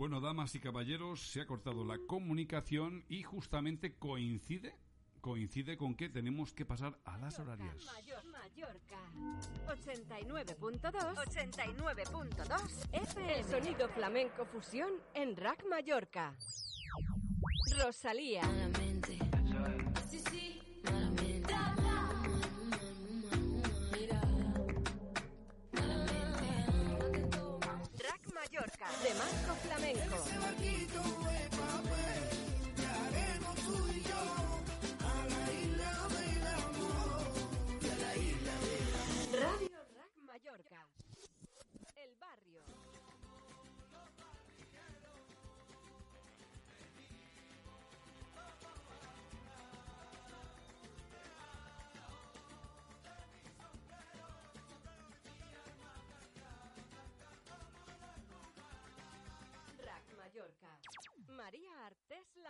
Bueno, damas y caballeros, se ha cortado la comunicación y justamente coincide coincide con que tenemos que pasar a las horarias. Mallorca. 89.2 89.2 El sonido flamenco fusión en Rack Mallorca. Rosalía. Rack Mallorca de Marco Flamenco.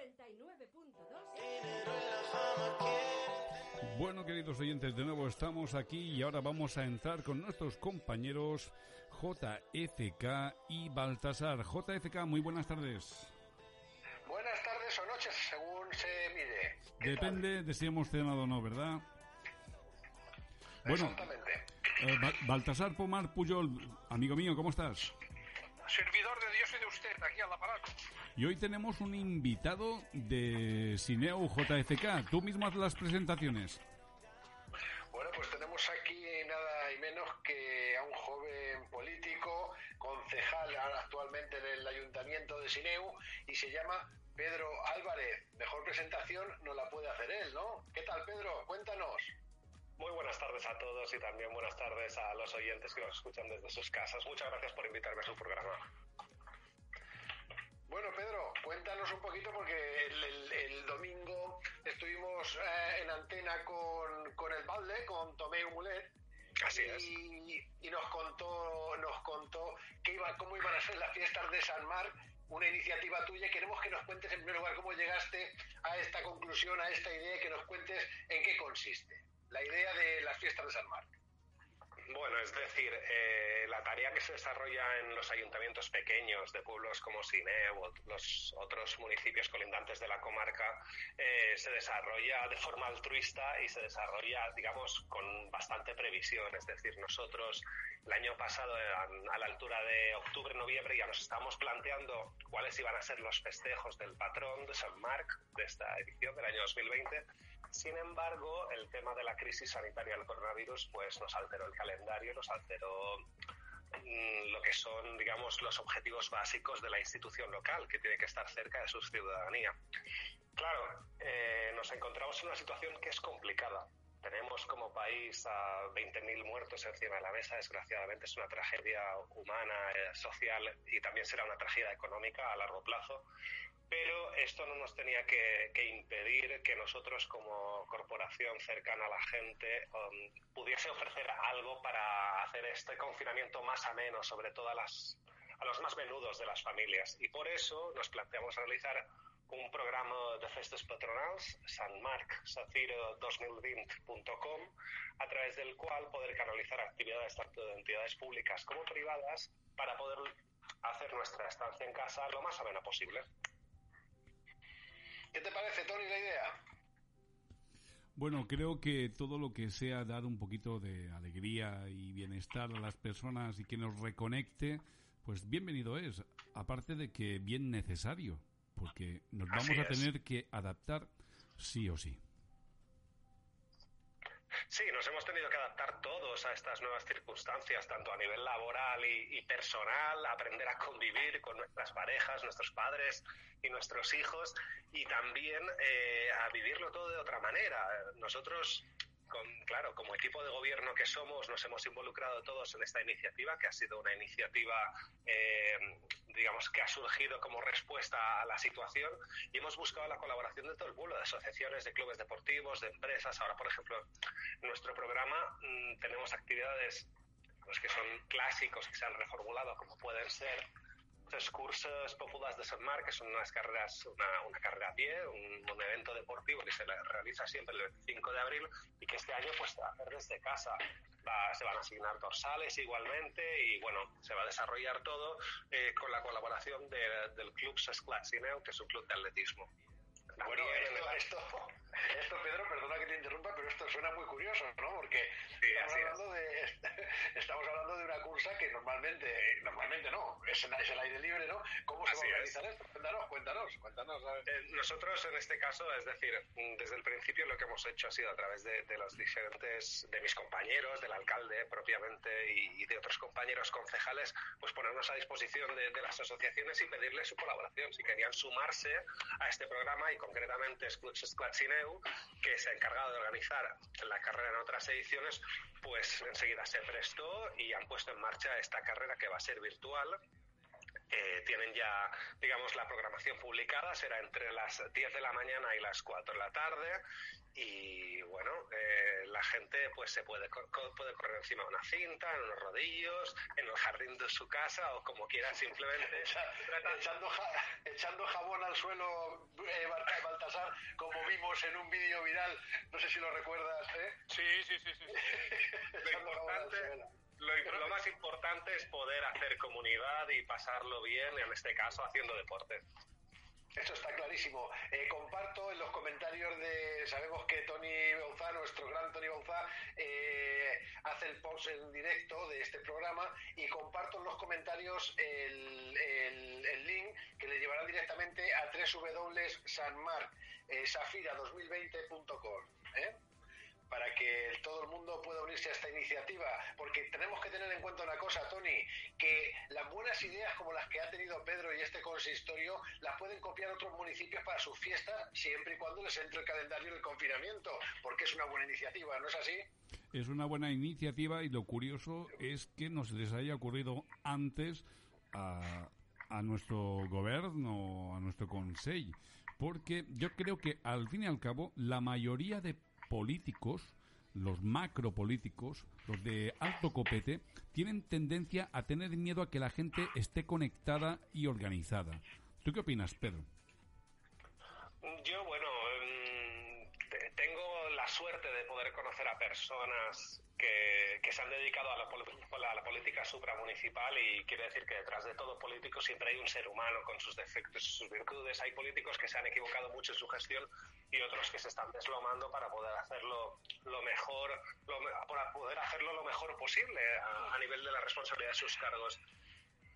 89.2 Bueno, queridos oyentes, de nuevo estamos aquí y ahora vamos a entrar con nuestros compañeros JFK y Baltasar. JFK, muy buenas tardes. Buenas tardes o noches, según se mide. ¿Qué Depende de si hemos cenado o no, ¿verdad? tal? Bueno, Exactamente. eh, Ba- Baltasar Pomar Puyol, amigo mío, ¿cómo estás? Servidor Y hoy tenemos un invitado de Sineo JFK. Tú mismo haz las presentaciones. Bueno, pues tenemos aquí nada y menos que a un joven político, concejal ahora actualmente en el Ayuntamiento de Sineu, y se llama Pedro Álvarez. Mejor presentación no la puede hacer él, ¿no? ¿Qué tal, Pedro? Cuéntanos. Muy buenas tardes a todos y también buenas tardes a los oyentes que nos escuchan desde sus casas. Muchas gracias por invitarme a su programa. Bueno, Pedro, cuéntanos un poquito porque el, el- el domingo estuvimos eh, en antena con, con el Balde, con Tomeu Mulet, Así es. y, y nos contó nos contó que iba, cómo iban a ser las fiestas de San Marc, una iniciativa tuya. Queremos que nos cuentes en primer lugar cómo llegaste a esta conclusión, a esta idea, y que nos cuentes en qué consiste la idea de las fiestas de San Marc. Bueno, es decir, eh, la tarea que se desarrolla en los ayuntamientos pequeños de pueblos como Sineu o los otros municipios colindantes de la comarca eh, se desarrolla de forma altruista y se desarrolla, digamos, con bastante previsión. Es decir, nosotros el año pasado, a, la altura de octubre-noviembre, ya nos estábamos planteando cuáles iban a ser los festejos del patrón de San Marc de esta edición del año 2020. Sin embargo, el tema de la crisis sanitaria del coronavirus pues nos alteró el calendario, nos alteró mm, lo que son, digamos, los objetivos básicos de la institución local, que tiene que estar cerca de su ciudadanía. Claro, eh, nos encontramos en una situación que es complicada. Tenemos como país a 20.000 muertos encima de la mesa. Desgraciadamente es una tragedia humana, eh, social y también será una tragedia económica a largo plazo. Pero esto no nos tenía que, impedir que nosotros como corporación cercana a la gente um, pudiese ofrecer algo para hacer este confinamiento más ameno, sobre todo a, las, a los más menudos de las familias. Y por eso nos planteamos realizar un programa de festes patronals, Sant Marc Saciro 2020.com, a través del cual poder canalizar actividades tanto de entidades públicas como privadas para poder hacer nuestra estancia en casa lo más amena posible. ¿Qué te parece, Tony, la idea? Bueno, creo que todo lo que sea dar un poquito de alegría y bienestar a las personas y que nos reconecte, pues bienvenido es. Aparte de que bien necesario, porque nos vamos a tener que adaptar sí o sí. Sí, nos hemos tenido que adaptar todos a estas nuevas circunstancias, tanto a nivel laboral y, personal, aprender a convivir con nuestras parejas, nuestros padres y nuestros hijos, y también eh, a vivirlo todo de otra manera. Nosotros claro, como equipo de gobierno que somos, nos hemos involucrado todos en esta iniciativa, que ha sido una iniciativa, eh, digamos, que ha surgido como respuesta a la situación y hemos buscado la colaboración de todo el pueblo, de asociaciones, de clubes deportivos, de empresas. Ahora, por ejemplo, en nuestro programa mm, tenemos actividades los que son clásicos que se han reformulado, como pueden ser tres cursos populares de San Marc, que son unas carreras, una, una carrera a pie, un, evento deportivo que se realiza siempre el 25 de abril y que este año pues se va a hacer desde casa. se van a asignar dorsales igualmente y bueno, se va a desarrollar todo eh, con la colaboración del Club Sesclatzineu, que es un club de atletismo. bueno, esto, esto, Pedro, perdona que te interrumpa, pero esto suena muy curioso, ¿no? Porque estamos, hablando de, estamos hablando de una cursa que normalmente, normalmente no, es, es el aire libre, ¿no? ¿Cómo se va a organizar esto? Cuéntanos, cuéntanos, cuéntanos. Eh, nosotros en este caso, es decir, desde el principio lo que hemos hecho ha sido a través de, los diferentes, de mis compañeros, del alcalde propiamente y, de otros compañeros concejales, pues ponernos a disposición de, las asociaciones y pedirles su colaboración, si querían sumarse a este programa y concretamente Que se ha encargado de organizar la carrera en otras ediciones, pues enseguida se prestó y han puesto en marcha esta carrera que va a ser virtual. Eh, tienen ya, digamos, la programación publicada, será entre las 10 de la mañana y las 4 de la tarde y bueno, eh, la gente pues se puede, puede correr encima de una cinta, en unos rodillos, en el jardín de su casa o como quiera simplemente. echando, echando jabón al suelo, eh, Baltasar, como vimos en un vídeo viral, no sé si lo recuerdas, ¿eh? Sí, sí, sí, sí. lo, importante, lo, más importante es poder hacer comunidad y pasarlo bien, en este caso haciendo deporte. Eso está clarísimo. Eh, comparto en los comentarios de. Sabemos que Tony Bauzá, nuestro gran Tony Bauzá, eh, hace el post en directo de este programa y comparto en los comentarios el, el, link que le llevará directamente a www.sanmarksafira2020.com. ¿eh? Para que todo el mundo pueda unirse a esta iniciativa, porque tenemos que tener en cuenta una cosa, Tony, que las buenas ideas como las que ha tenido Pedro y este consistorio las pueden copiar otros municipios para sus fiestas siempre y cuando les entre el calendario del confinamiento, porque es una buena iniciativa, ¿no es así? Es una buena iniciativa y lo curioso es que no se les haya ocurrido antes a, a nuestro gobierno, a nuestro consejo, porque yo creo que al fin y al cabo la mayoría de políticos, los macropolíticos, los de alto copete, tienen tendencia a tener miedo a que la gente esté conectada y organizada. ¿Tú qué opinas, Pedro? Yo, bueno, em, tengo la suerte de poder conocer a personas que, se han dedicado a la, a la, política supramunicipal y quiere decir que detrás de todo político siempre hay un ser humano con sus defectos y sus virtudes. Hay políticos que se han equivocado mucho en su gestión y otros que se están deslomando para poder hacerlo lo mejor, para poder hacerlo lo mejor posible a nivel de la responsabilidad de sus cargos.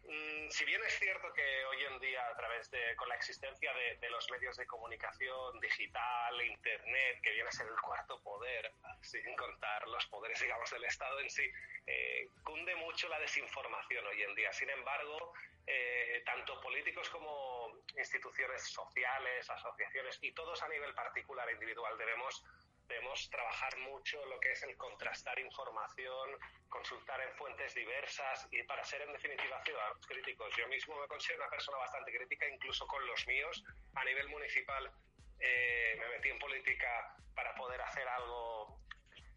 Mm, si bien es cierto que hoy en día, a través de, con la existencia de, los medios de comunicación digital, Internet, que viene a ser el cuarto poder, sin contar los poderes, digamos, del Estado en sí, eh, cunde mucho la desinformación hoy en día. Sin embargo, eh, tanto políticos como instituciones sociales, asociaciones y todos a nivel particular e individual debemos debemos trabajar mucho lo que es el contrastar información, consultar en fuentes diversas y para ser en definitiva ciudadanos críticos. Yo mismo me considero una persona bastante crítica, incluso con los míos. A nivel municipal eh, me metí en política para poder hacer algo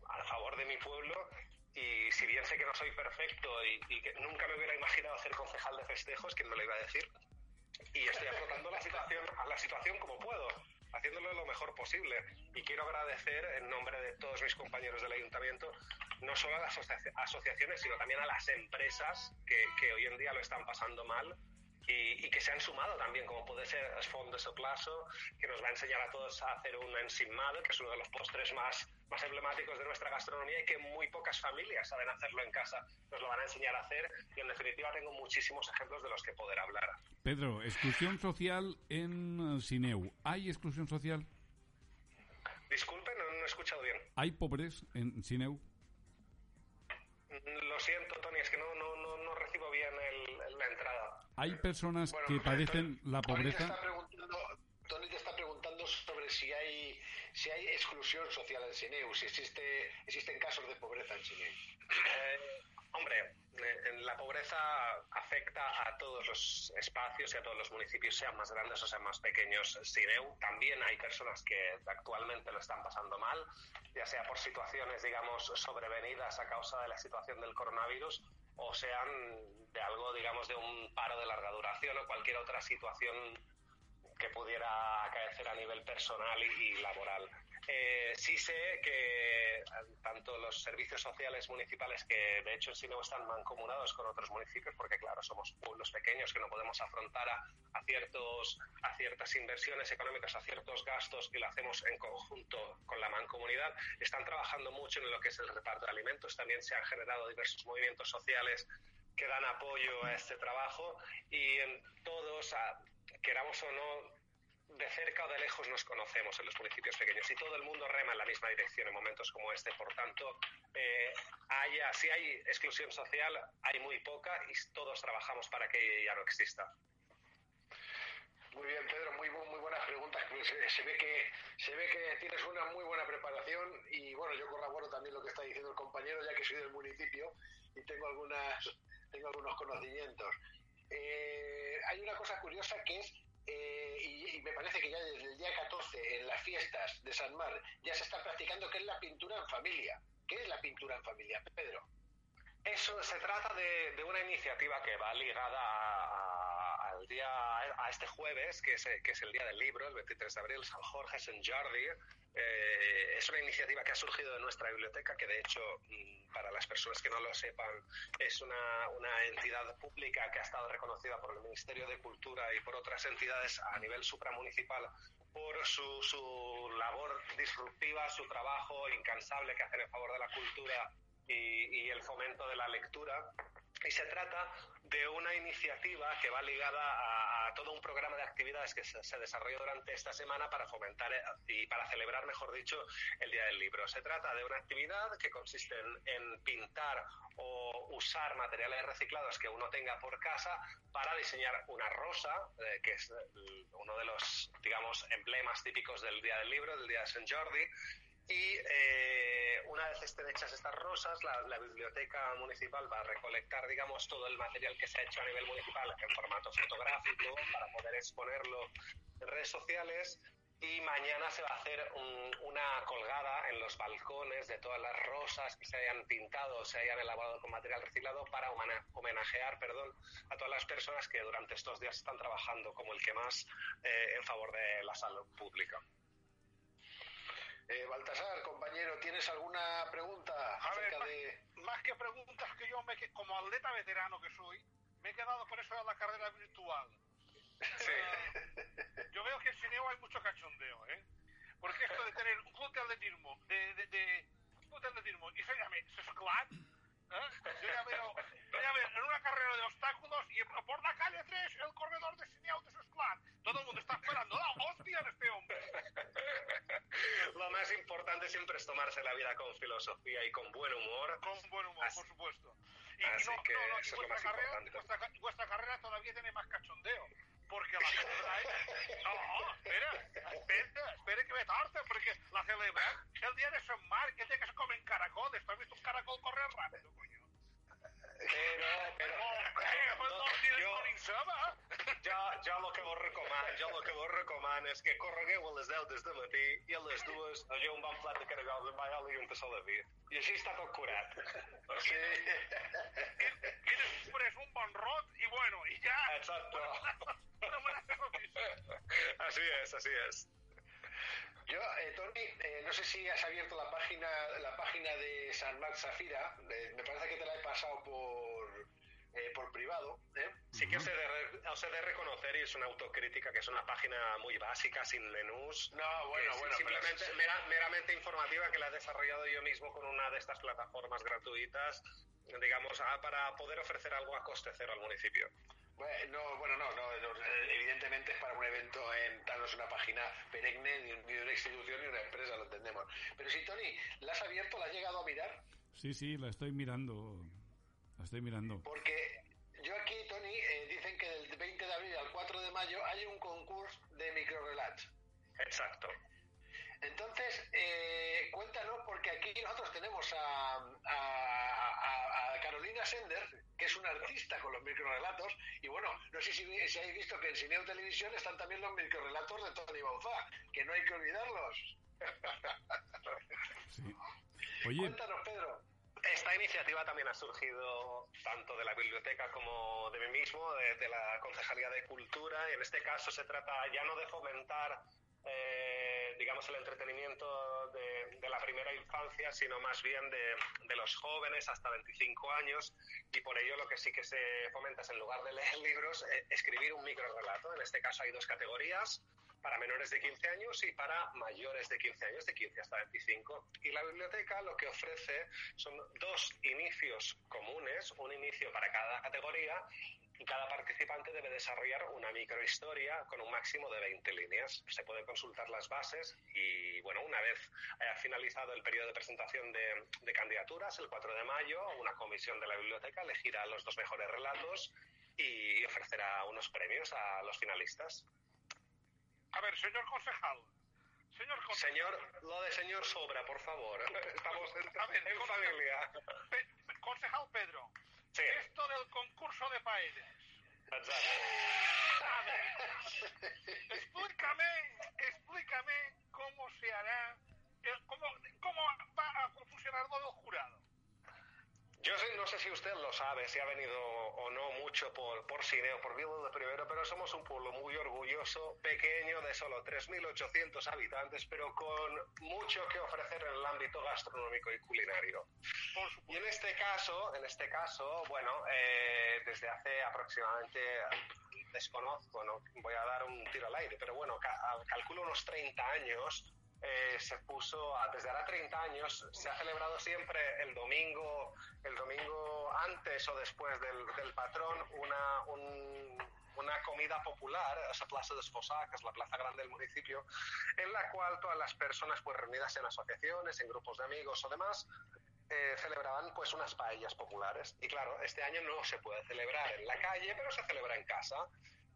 a favor de mi pueblo y si bien sé que no soy perfecto y, que nunca me hubiera imaginado hacer concejal de festejos, ¿quién me lo iba a decir? Y estoy afrontando la situación, a la situación como puedo haciéndolo lo mejor posible. Y quiero agradecer en nombre de todos mis compañeros del ayuntamiento, no solo a las asociaciones, sino también a las empresas que, que hoy en día lo están pasando mal y, que se han sumado también, como puede ser el Fond de Soplaso, que nos va a enseñar a todos a hacer un ensimado, que es uno de los postres más, más emblemáticos de nuestra gastronomía y que muy pocas familias saben hacerlo en casa. Nos lo van a enseñar a hacer y en definitiva tengo muchísimos ejemplos de los que poder hablar. Pedro, exclusión social en Sineu. ¿Hay exclusión social? Disculpe, no, no he escuchado bien. ¿Hay pobreza en Sineu? Lo siento, Tony, es que no, no, no, no recibo bien el, la entrada. ¿Hay personas que padecen la pobreza? Tony te, está preguntando sobre si hay si hay exclusión social en Sineu, si existe existen casos de pobreza en Sineu. Eh, hombre, eh, la pobreza afecta a todos los espacios y a todos los municipios, sean más grandes o sean más pequeños. Sineu también hay personas que actualmente lo están pasando mal, ya sea por situaciones, digamos, sobrevenidas a causa de la situación del coronavirus o sean de algo, digamos, de un paro de larga duración o cualquier otra situación que pudiera acaecer a nivel personal y laboral. Eh, sí sé que tanto los servicios sociales municipales, que de hecho sí no están mancomunados con otros municipios, porque claro, somos pueblos pequeños que no podemos afrontar a, ciertos, a ciertas inversiones económicas, a ciertos gastos y lo hacemos en conjunto con la mancomunidad, están trabajando mucho en lo que es el reparto de alimentos. También se han generado diversos movimientos sociales que dan apoyo a este trabajo y en todos, queramos o no, de cerca o de lejos nos conocemos en los municipios pequeños y todo el mundo rema en la misma dirección en momentos como este. Por tanto, eh, haya, si hay exclusión social, hay muy poca y todos trabajamos para que ya no exista. Muy bien, Pedro, muy, muy buenas preguntas. Pues, eh, se, ve que, se ve que tienes una muy buena preparación y bueno, yo corroboro también lo que está diciendo el compañero, ya que soy del municipio y tengo, algunas, tengo algunos conocimientos. Eh, hay una cosa curiosa que es eh, y, me parece que ya desde el día 14 en las fiestas de San Mar ya se está practicando que es la pintura en familia. ¿Qué es la pintura en familia, Pedro? Eso se trata de, una iniciativa que va ligada día a este jueves, que es, que es el día del libro, el 23 de abril, San Jorge, San Jordi, eh, es una iniciativa que ha surgido de nuestra biblioteca, que de hecho, mm, para las personas que no lo sepan, es una, una, entidad pública que ha estado reconocida por el Ministerio de Cultura y por otras entidades a nivel supramunicipal por su, su labor disruptiva, su trabajo incansable que hacen en favor de la cultura y, y el fomento de la lectura. Y se trata de una iniciativa que va ligada a, todo un programa de actividades que se, desarrolló durante esta semana para fomentar eh, y para celebrar, mejor dicho, el Día del Libro. Se trata de una actividad que consiste en, pintar o usar materiales reciclados que uno tenga por casa para diseñar una rosa, eh, que es uno de los, digamos, emblemas típicos del Día del Libro, del Día de San Jordi, y eh, una vez estén hechas estas rosas, la, biblioteca municipal va a recolectar, digamos, todo el material que se ha hecho a nivel municipal en formato fotográfico para poder exponerlo en redes sociales. Y mañana se va a hacer una colgada en los balcones de todas las rosas que se hayan pintado se hayan elaborado con material reciclado para homenajear perdón, a todas las personas que durante estos días están trabajando como el que más eh, en favor de la salud pública. Eh, Baltasar, compañero, ¿tienes alguna pregunta A acerca de...? Más que preguntas que yo, me, como atleta veterano que soy, me he quedado con eso de la carrera virtual. Sí. Eh, yo veo que en Cineo hay mucho cachondeo, ¿eh? Porque esto de tener un club de atletismo, de, de, de un club de atletismo y se llame Sesclat, ¿eh? yo ya veo, yo ya veo en una carrera de obstáculos y por la calle 3 el corredor de Cineo de Sesclat. Todo el mundo está esperando la hostia de este hombre lo más importante siempre es tomarse la vida con filosofía y con buen humor. Con buen humor, por supuesto. Y, así que eso es lo más carrera, importante. Vuestra, vuestra, carrera todavía tiene más cachondeo. Porque la celebráis. No, espera, espera, espera que me tarde, porque la celebran el día de San Mar, el día que se comen caracoles. ¿Tú has visto un caracol correr rápido, coño? Pero, pero, ja, ja el que vos recoman, ja el que vos recoman és que corregueu a les 10 des de matí i a les dues allò un bon plat de caragols amb all i un tassó de vi. I així està tot curat. Sí. I, i després un bon rot i bueno, i ja... Noticia. Así es, así es. Yo, eh, Tony, eh, no sé si has abierto la página, la página de San Marc Zafira. Eh, me parece que te la he pasado por, eh, por privado. ¿eh? Sí que os he, de, reconocer, y es una autocrítica, que es una página muy básica, sin menús. No, bueno, bueno. Simplemente, meramente informativa, que la he desarrollado yo mismo con una de estas plataformas gratuitas, digamos, ah, para poder ofrecer algo a coste cero al municipio. Bueno, no, bueno, no, no, evidentemente es para un evento, en, no es una página perenne, ni, una institución ni una empresa, lo entendemos. Pero si, Tony, ¿la has abierto, la has llegado a mirar? Sí, sí, la estoy mirando, la estoy mirando. Porque yo aquí, Tony, eh, dicen que del 20 de abril al 4 de mayo hay un concurso de microrelats. Exacto. Entonces, eh, cuéntanos, porque aquí nosotros tenemos a, a, Carolina Sender, que es una artista con los microrelatos, y bueno, no sé si, si habéis visto que en Cineo Televisión están también los microrelatos de Tony Bauzá, que no hay que olvidarlos. Sí. Cuéntanos, Pedro. Esta iniciativa también ha surgido tanto de la biblioteca como de mí mismo, de, la Concejalía de Cultura, y en este caso se trata ya no de fomentar eh, digamos, el entretenimiento de, la primera infancia, sino más bien de, los jóvenes hasta 25 años. Y por ello lo que sí que se fomenta es, en lugar de leer libros, eh, escribir un micro relato. En este caso hay dos categorías para menores de 15 años y para mayores de 15 años, de 15 hasta 25. Y la biblioteca lo que ofrece son dos inicios comunes, un inicio para cada categoría y cada participante debe desarrollar una microhistoria con un máximo de 20 líneas. Se pueden consultar las bases y, bueno, una vez haya finalizado el periodo de presentación de, candidaturas, el 4 de mayo, una comisión de la biblioteca elegirá los dos mejores relatos y ofrecerá unos premios a los finalistas. A ver, señor concejal. Señor, concejal. señor lo de señor sobra, por favor. Estamos en, familia. concejal Pedro. Esto del concurso de paellas. Ver, explícame, explícame cómo se hará, cómo, cómo va a funcionar todo el jurado. Yo no sé si usted lo sabe, si ha venido o no mucho por, por Sineo, por Vigo de Primero, pero somos un pueblo muy orgulloso, pequeño, de solo 3.800 habitantes, pero con mucho que ofrecer en el ámbito gastronómico y culinario. Y en este caso, en este caso, bueno, eh, desde hace aproximadamente desconozco, no voy a dar un tiro al aire, pero bueno, calculo unos 30 años, eh, se puso, desde ahora 30 años, se ha celebrado siempre el domingo, el domingo antes o después del, patrón, una, una comida popular, esa plaza de Esposá, que es la plaza grande del municipio, en la cual todas las personas pues reunidas en asociaciones, en grupos de amigos o demás, eh, celebraban pues unas paellas populares. Y claro, este año no se puede celebrar en la calle, pero se celebra en casa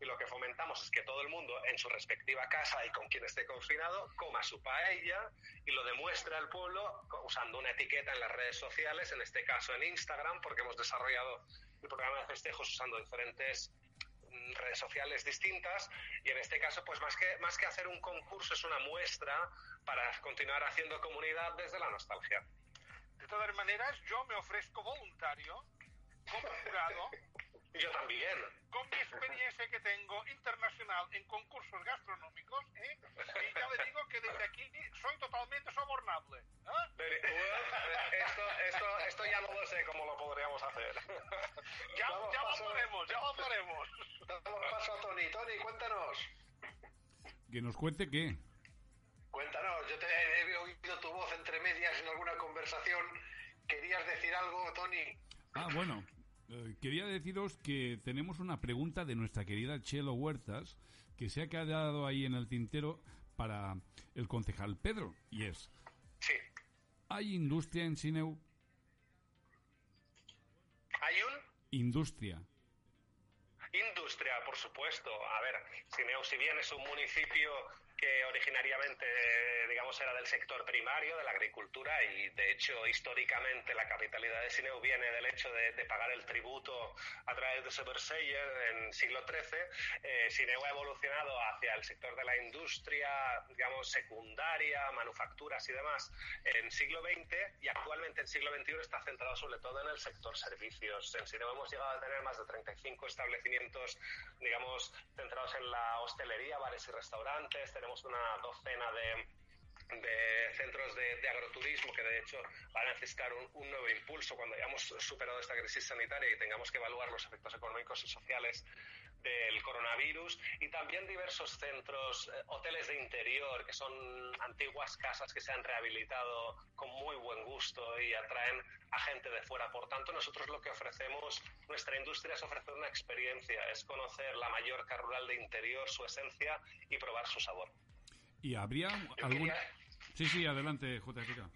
y lo que fomentamos es que todo el mundo en su respectiva casa y con quien esté confinado coma su paella y lo demuestre al pueblo usando una etiqueta en las redes sociales, en este caso en Instagram, porque hemos desarrollado el programa de festejos usando diferentes mm, redes sociales distintas y en este caso pues más que más que hacer un concurso es una muestra para continuar haciendo comunidad desde la nostalgia. De todas maneras, yo me ofrezco voluntario como jurado yo también. Con mi experiencia que tengo internacional en concursos gastronómicos, ¿eh? y ya le digo que desde aquí soy totalmente sobornable. ¿eh? Esto, esto, esto ya no lo sé cómo lo podríamos hacer. Ya, ya lo haremos, ya lo haremos. Damos paso a Tony. Tony, cuéntanos. Que nos cuente qué. Cuéntanos, yo te he oído tu voz entre medias en alguna conversación. ¿Querías decir algo, Tony? Ah, bueno, eh, quería deciros que tenemos una pregunta de nuestra querida Chelo Huertas que se ha quedado ahí en el tintero para el concejal Pedro y es Sí. ¿Hay industria en Sineu? ¿Hay un? Industria. Industria, por supuesto. A ver, Sineu, si bien es un municipio que originariamente, digamos, era del sector primario, de la agricultura, y de hecho, históricamente, la capitalidad de Sineu viene del hecho de, pagar el tributo a través de Soberseyer en siglo XIII. Eh, Sineu ha evolucionado hacia el sector de la industria, digamos, secundaria, manufacturas y demás en siglo XX, y actualmente en siglo XXI está centrado sobre todo en el sector servicios. En Sineu hemos llegado a tener más de 35 establecimientos, digamos, centrados en la hostelería, bares y restaurantes. Tenemos una docena de de centros de, agroturismo que de hecho van a necesitar un, nuevo impulso cuando hayamos superado esta crisis sanitaria y tengamos que evaluar los efectos económicos y sociales del coronavirus y también diversos centros, eh, hoteles de interior, que son antiguas casas que se han rehabilitado con muy buen gusto y atraen a gente de fuera. Por tanto, nosotros lo que ofrecemos, nuestra industria es ofrecer una experiencia, es conocer la Mallorca rural de interior, su esencia y probar su sabor. ¿Y habría algún...? Sí, sí, adelante, JFK.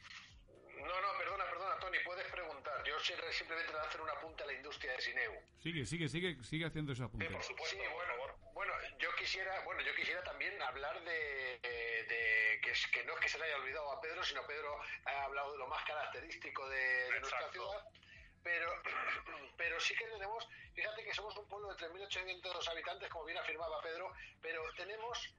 No, no, perdona, perdona, Tony, puedes preguntar. Yo simplemente voy a hacer una apunta a la industria de Sineu. Sigue, sigue, sigue, sigue haciendo esa apunte. Sí, por supuesto, bueno, bueno, yo quisiera, bueno, yo quisiera también hablar de, que, que, no es que se le haya olvidado a Pedro, sino Pedro ha hablado de lo más característico de, nuestra ciudad. Pero, pero sí que tenemos, fíjate que somos un pueblo de 3.800 habitantes, como bien afirmaba Pedro, pero tenemos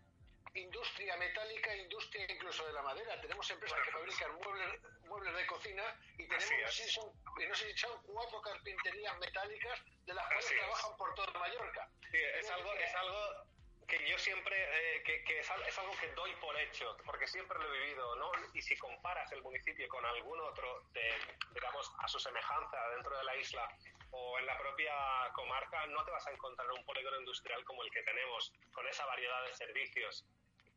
industria metálica, industria incluso de la madera. Tenemos empresas que fabrican muebles, muebles de cocina y tenemos, sí, son, no sé si son cuatro carpinterías metálicas de las cuales trabajan por toda Mallorca. Sí, es algo, es algo que yo siempre, eh, que, que es, algo que doy por hecho, porque siempre lo he vivido, ¿no? Y si comparas el municipio con algún otro, de, digamos, a su semejanza dentro de la isla o en la propia comarca, no te vas a encontrar un polígono industrial como el que tenemos, con esa variedad de servicios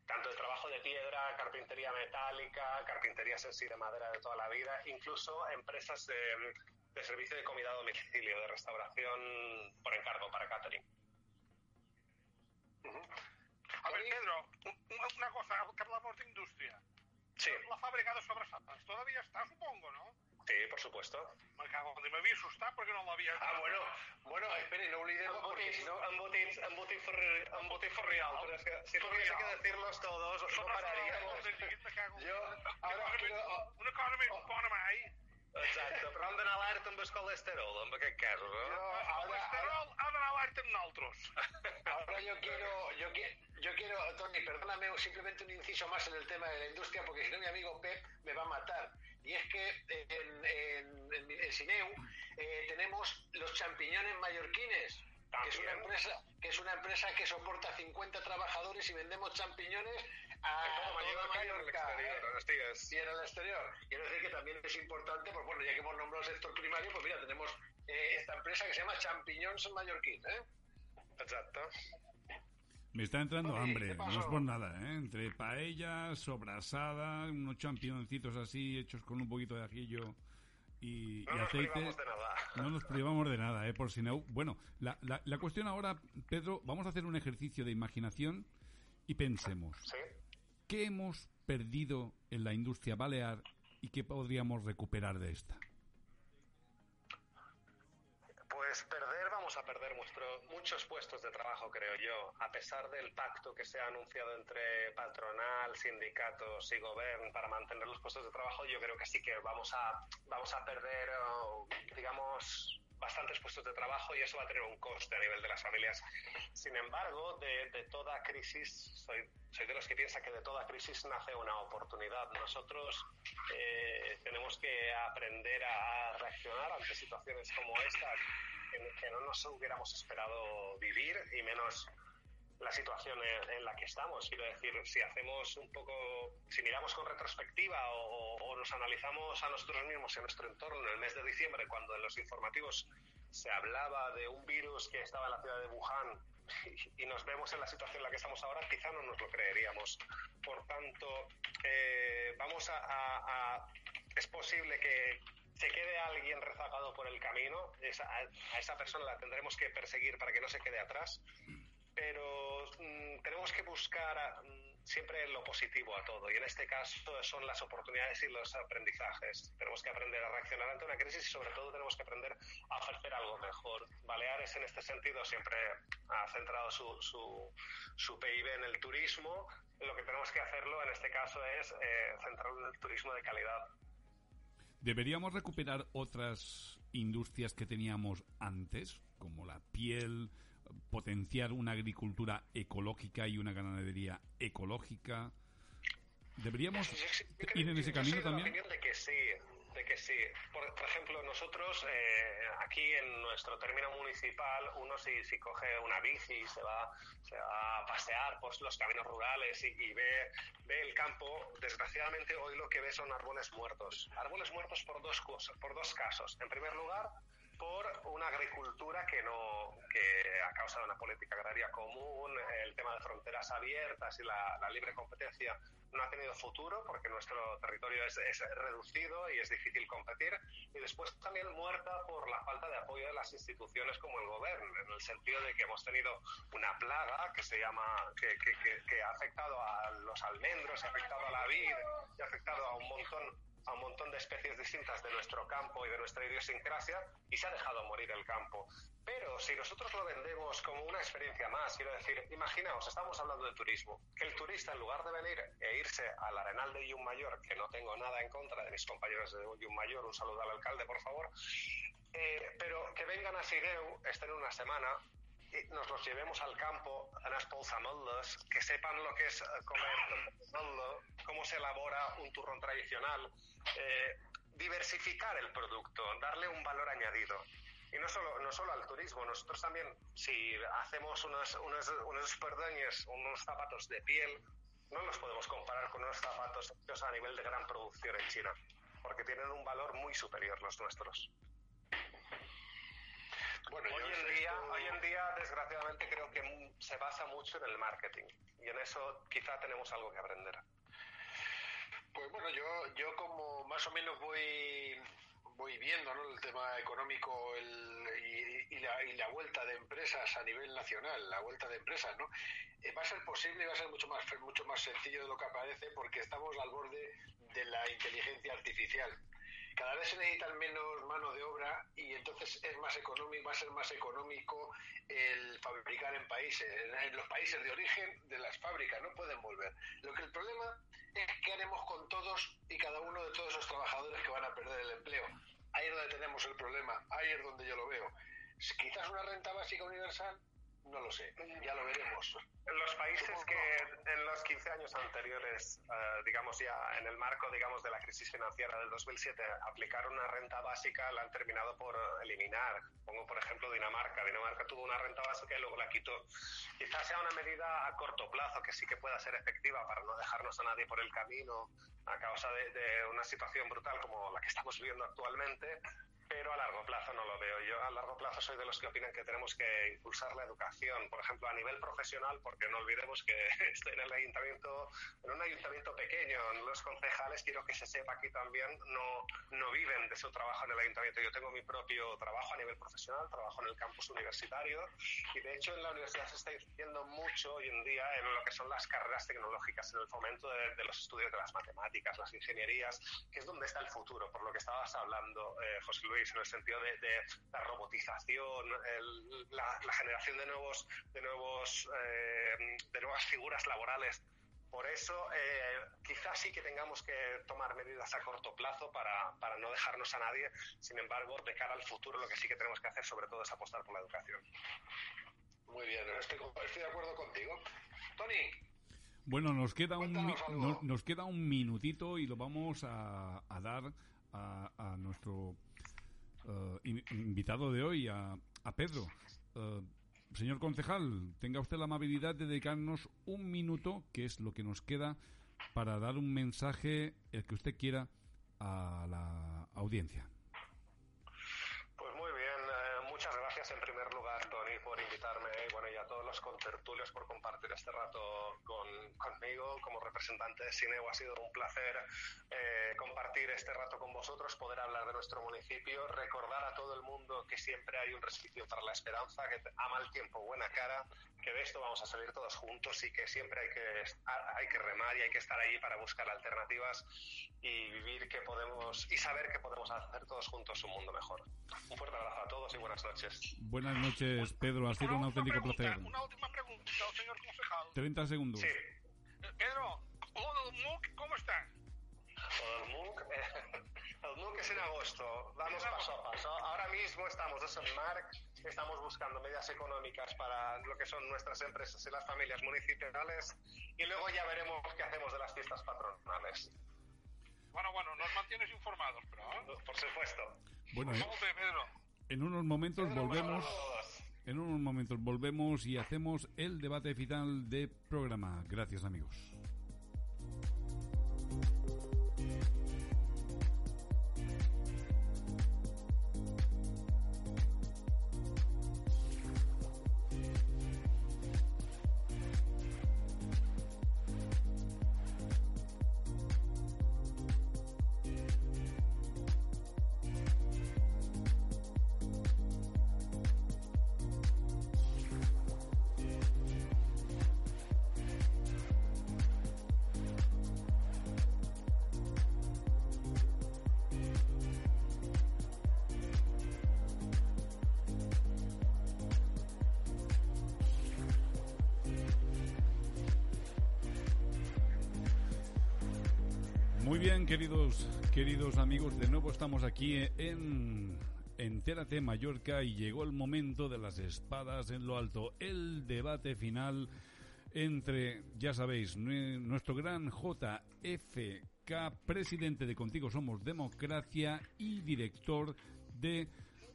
tanto de trabajo de piedra, carpintería metálica, carpinterías en sí de madera de toda la vida, incluso empresas de, servicio de comida a domicilio, de restauración por encargo para catering. A ver, Pedro, una cosa, que hablamos de industria. Sí. La fábrica de sobrasatas todavía está, supongo, ¿no? Sí, por supuesto. Me cago, me había asustado porque no lo había... Ah, bueno, bueno, espere, no olvidemos porque si no... For, embotits for real, pero es que si tuviese que decirlos todos, no pararíamos. Yo, ahora quiero... Una cosa me pone ahí. Exacte, però hem d'anar alerta amb el colesterol, en aquest cas, no? Yo, ahora, colesterol ha d'anar alerta amb nosaltres. Ahora yo quiero, yo, yo quiero, Tony, perdóname, simplemente un inciso más en el tema de la industria, porque si no mi amigo Pep me va a matar y es que en, en, en, Sineu eh, tenemos los champiñones mallorquines, que es, una empresa, que es una empresa que soporta 50 trabajadores y vendemos champiñones a toda Mallorca, y en el exterior. Quiero decir que también es importante, pues bueno, ya que hemos nombrado el sector primario, pues mira, tenemos eh, esta empresa que se llama Champiñones Mallorquín. ¿eh? Exacto. Me está entrando hambre, no es por nada, ¿eh? Entre paella, sobrasada, unos championcitos así hechos con un poquito de ajillo y, no aceite. Nos de nada. No nos privamos de nada, ¿eh? Por si no. Bueno, la, la, la, cuestión ahora, Pedro, vamos a hacer un ejercicio de imaginación y pensemos. ¿Sí? ¿Qué hemos perdido en la industria balear y qué podríamos recuperar de esta? Pues perder, vamos a perder muchos puestos de trabajo, creo yo, a pesar del pacto que se ha anunciado entre patronal, sindicatos y gobierno para mantener los puestos de trabajo, yo creo que sí que vamos a, vamos a perder, digamos, bastantes puestos de trabajo y eso va a tener un coste a nivel de las familias. Sin embargo, de, de toda crisis, soy, soy, de los que piensa que de toda crisis nace una oportunidad. Nosotros eh, tenemos que aprender a reaccionar ante situaciones como esta que, no nos hubiéramos esperado vivir y menos la situación en, la que estamos. Quiero decir, si hacemos un poco, si miramos con retrospectiva o, nos analizamos a nosotros mismos y a nuestro entorno en el mes de diciembre, cuando en los informativos se hablaba de un virus que estaba en la ciudad de Wuhan y, nos vemos en la situación en la que estamos ahora, quizá no nos lo creeríamos. Por tanto, eh, vamos a, es posible que, se quede alguien rezagado por el camino, a esa persona la tendremos que perseguir para que no se quede atrás, pero mm, tenemos que buscar mm, siempre lo positivo a todo y en este caso son las oportunidades y los aprendizajes. Tenemos que aprender a reaccionar ante una crisis y sobre todo tenemos que aprender a ofrecer algo mejor. Baleares en este sentido siempre ha centrado su, su, su PIB en el turismo. Lo que tenemos que hacerlo en este caso es eh, centrarlo en el turismo de calidad ¿Deberíamos recuperar otras industrias que teníamos antes, como la piel, potenciar una agricultura ecológica y una ganadería ecológica? ¿Deberíamos ir en ese camino también? de que sí, de que sí. Por, ejemplo, nosotros eh, aquí en nuestro término municipal, uno si, si coge una bici y se va, se va a pasear por los caminos rurales y, ve, ve el campo, desgraciadamente hoy lo que ve son árboles muertos. Árboles muertos por dos cosas, por dos casos. En primer lugar, por una agricultura que no que a causa de una política agraria común, el tema de fronteras abiertas y la, la libre competencia no ha tenido futuro porque nuestro territorio es, reducido y es difícil competir. Y después también muerta por la falta de apoyo de las instituciones como el gobierno, en el sentido de que hemos tenido una plaga que se llama, que, que, que ha afectado a los almendros, ha afectado a la vid, y ha afectado a un montón a un montón de especies distintas de nuestro campo y de nuestra idiosincrasia y se ha dejado morir el campo. Pero si nosotros lo vendemos como una experiencia más, quiero decir, imaginaos, estamos hablando de turismo, que el turista en lugar de venir e irse al Arenal de Mayor, que no tengo nada en contra de mis compañeros de Mayor, un saludo al alcalde, por favor, eh, pero que vengan a Sireu, estén una semana, nos los llevemos al campo, a las polzamoldes, que sepan lo que es comer cómo se elabora un turrón tradicional, eh, diversificar el producto, darle un valor añadido. Y no solo, no solo al turismo, nosotros también, si hacemos unos, unos, unos perdoñes, unos zapatos de piel, no los podemos comparar con unos zapatos hechos a nivel de gran producción en China, porque tienen un valor muy superior los nuestros. Bueno, hoy, en día, hoy en día, desgraciadamente, creo que se basa mucho en el marketing y en eso quizá tenemos algo que aprender. Pues bueno, yo, yo como más o menos voy voy viendo ¿no? el tema económico y, y, la, y, la, vuelta de empresas a nivel nacional, la vuelta de empresas, ¿no? Eh, va a ser posible y va a ser mucho más mucho más sencillo de lo que parece porque estamos al borde de la inteligencia artificial cada vez se necesitan menos mano de obra y entonces es más económico, va a ser más económico el fabricar en países, en los países de origen de las fábricas, no pueden volver. Lo que el problema es qué haremos con todos y cada uno de todos esos trabajadores que van a perder el empleo. Ahí es donde tenemos el problema, ahí es donde yo lo veo. Quizás una renta básica universal no lo sé, ya lo veremos. En los países que en los 15 años anteriores, uh, digamos ya en el marco digamos de la crisis financiera del 2007, aplicaron una renta básica, la han terminado por eliminar. Pongo por ejemplo Dinamarca. Dinamarca tuvo una renta básica y luego la quitó. Quizás sea una medida a corto plazo que sí que pueda ser efectiva para no dejarnos a nadie por el camino a causa de, de una situación brutal como la que estamos viviendo actualmente, pero a largo plazo no lo veo. Yo a largo plazo soy de los que opinan que tenemos que impulsar la educación, por ejemplo, a nivel profesional, porque no olvidemos que estoy en el ayuntamiento, en un ayuntamiento pequeño, los concejales, quiero que se sepa aquí también, no, no viven de su trabajo en el ayuntamiento. Yo tengo mi propio trabajo a nivel profesional, trabajo en el campus universitario y de hecho en la universidad se está invirtiendo mucho hoy en día en lo que son las carreras tecnológicas, en el fomento de, de los estudios de las matemáticas, las ingenierías, que es donde está el futuro, por lo que estabas hablando, eh, José Luis en el sentido de, de la robotización, el, la, la, generación de nuevos, de nuevos, eh, de nuevas figuras laborales. Por eso, eh, quizás sí que tengamos que tomar medidas a corto plazo para, para, no dejarnos a nadie. Sin embargo, de cara al futuro, lo que sí que tenemos que hacer, sobre todo, es apostar por la educación. Muy bien, estoy, estoy de acuerdo contigo. Tony. Bueno, nos queda, un, nos, nos, queda un minutito y lo vamos a, a dar a, a nuestro uh, invitado de hoy, a, a Pedro. Uh, señor concejal, tenga usted la amabilidad de dedicarnos un minuto, que es lo que nos queda, para dar un mensaje, el que usted quiera, a la audiencia. Pues muy bien, eh, muchas gracias en primer lugar, Tony, por invitarme y, bueno, y a todos los contertulios por compartir este rato con, conmigo como representante de Cineo. Ha sido un placer eh, compartir este rato con vosotros, poder hablar de nuestro municipio, recordar a todo el mundo que siempre hay un resquicio para la esperanza, que a mal tiempo, buena cara, que de esto vamos a salir todos juntos y que siempre hay que, hay que remar y hay que estar ahí para buscar alternativas y vivir que podemos y saber que podemos hacer todos juntos un mundo mejor. Un fuerte abrazo a todos y buenas noches. Buenas noches, Pedro. Ha sido un auténtico pregunta, placer. Una última pregunta, señor concejal. 30 segundos. Sí. Pedro, MOOC, ¿cómo está? El MOOC, el MOOC es en agosto. Vamos paso a paso. Ahora mismo estamos en MARC, estamos buscando medidas económicas para lo que son nuestras empresas y las familias municipales y luego ya veremos qué hacemos de las fiestas patronales. Bueno, bueno, nos mantienes informados, pero... ¿eh? Por supuesto. Bueno, en unos momentos Pedro, volvemos. En unos momentos volvemos y hacemos el debate final de programa. Gracias, amigos. Queridos, amigos, de nuevo estamos aquí en Entérate Mallorca y llegó el momento de las espadas en lo alto, el debate final entre, ya sabéis, nue- nuestro gran JFK, presidente de Contigo Somos Democracia y director de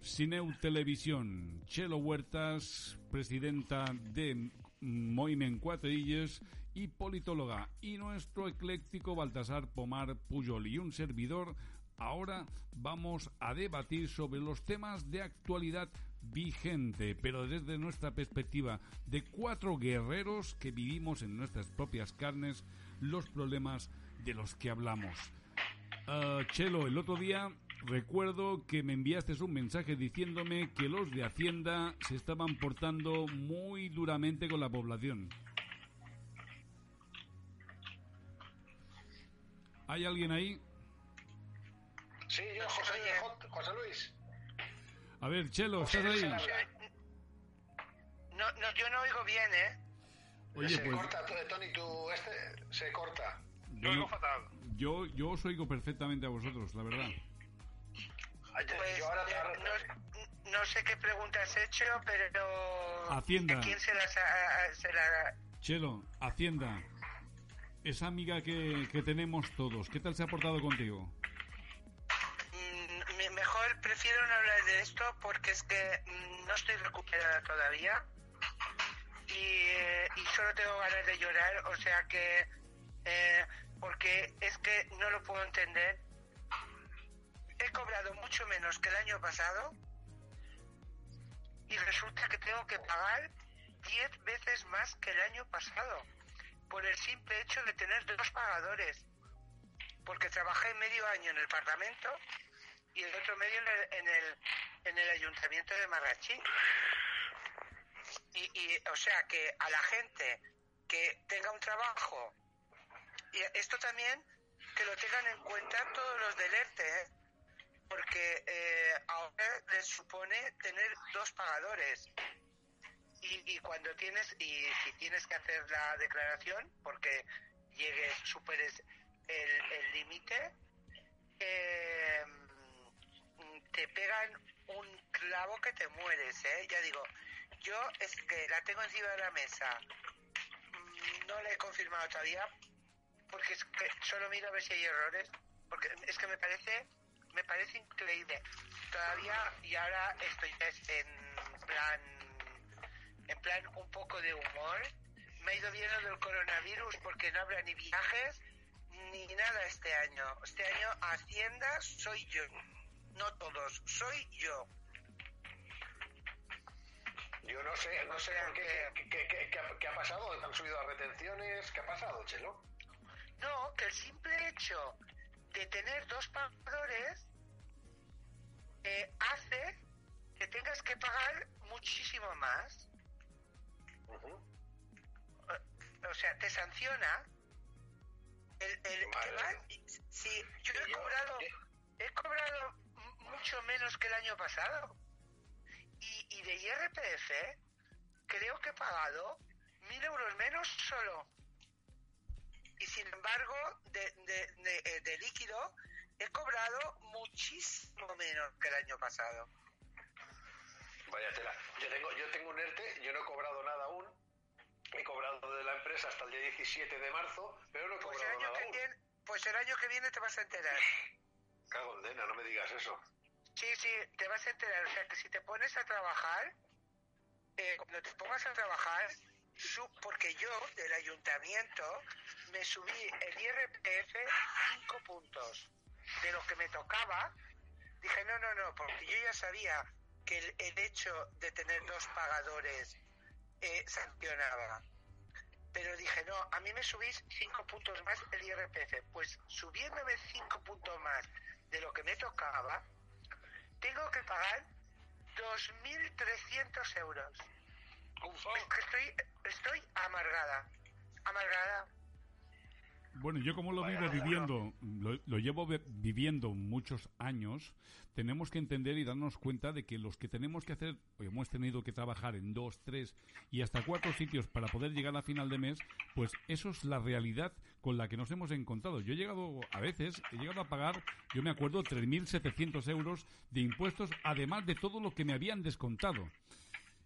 Cineu Televisión, Chelo Huertas, presidenta de Moviment Cuatro Illes y politóloga, y nuestro ecléctico Baltasar Pomar Puyol y un servidor. Ahora vamos a debatir sobre los temas de actualidad vigente, pero desde nuestra perspectiva de cuatro guerreros que vivimos en nuestras propias carnes los problemas de los que hablamos. Ah, Chelo, el otro día recuerdo que me enviaste un mensaje diciéndome que los de Hacienda se estaban portando muy duramente con la población. ¿Hay alguien ahí? Sí, yo, José, José Luis. A ver, Chelo, ¿estás ahí? No, no, yo no oigo bien, ¿eh? Oye, se pues corta, Tony, tú, este se corta. Yo yo, oigo no- fatal. yo, yo os oigo perfectamente a vosotros, la verdad. Pues yo ahora te agarro- no, no sé qué pregunta has hecho, pero... Hacienda. ¿A quién se las ha- se la... Chelo, Hacienda, esa amiga que, que tenemos todos, ¿qué tal se ha portado contigo? Mm, me- mejor prefiero no hablar de esto porque es que mm, no estoy recuperada todavía y, eh, y solo tengo ganas de llorar, o sea que... eh, porque es que no lo puedo entender. He cobrado mucho menos que el año pasado y resulta que tengo que pagar 10 veces más que el año pasado por el simple hecho de tener dos pagadores. Porque trabajé medio año en el Parlamento y el otro medio en el, en el, en el Ayuntamiento de Marrachí. Y, y, o sea, que a la gente que tenga un trabajo, y esto también que lo tengan en cuenta todos los del ERTE, ¿eh? porque eh, ahora les supone tener dos pagadores. Y, y cuando tienes, y si tienes que hacer la declaración, porque llegues, superes el límite, eh, te pegan un clavo que te mueres, ¿eh? Ya digo, yo es que la tengo encima de la mesa. Mm, No la he confirmado todavía, porque es que solo miro a ver si hay errores, porque es que me parece, me parece increíble. Todavía, y ahora estoy es en plan, en plan un poco de humor. Me ha ido bien lo del coronavirus porque no habrá ni viajes ni nada este año. Este año Hacienda soy yo. No todos, soy yo. Yo no sé, no sé por qué, qué, qué- qué ha pasado, han subido las retenciones, ¿qué ha pasado, Chelo? No, que el simple hecho de tener dos pagadores eh, hace que tengas que pagar muchísimo más. Ujú. O, o sea, te sanciona. El, que si yo he Yo- cobrado, he cobrado mucho menos que el año pasado. Y, y de IRPF creo que he pagado mil euros menos solo. Y sin embargo, de, de, de, eh, de líquido he cobrado muchísimo menos que el año pasado. Vaya tela. Yo tengo, yo tengo un ERTE, yo no he cobrado nada aún. He cobrado de la empresa hasta el día 17 de marzo, pero no he Pues cobrado el año nada que aún. viene, Pues el año que viene te vas a enterar. Cago en Dena, no me digas eso. Sí, sí, te vas a enterar. O sea, que si te pones a trabajar, eh, cuando te pongas a trabajar, porque yo del ayuntamiento me subí el IRPF cinco puntos de lo que me tocaba. Dije, no, no, no, porque yo ya sabía que el, el hecho de tener dos pagadores eh, sancionaba. Pero dije, no, a mí me subís cinco puntos más el IRPF. Pues subiéndome cinco puntos más de lo que me tocaba, tengo que pagar 2.300 euros. Es que estoy, estoy amargada. Amargada. Bueno, yo como lo vivo viviendo, lo, lo llevo viviendo muchos años, tenemos que entender y darnos cuenta de que los que tenemos que hacer, o hemos tenido que trabajar en dos, tres y hasta cuatro sitios para poder llegar a final de mes, pues eso es la realidad con la que nos hemos encontrado. Yo he llegado, a veces, he llegado a pagar, yo me acuerdo, 3.700 euros de impuestos, además de todo lo que me habían descontado.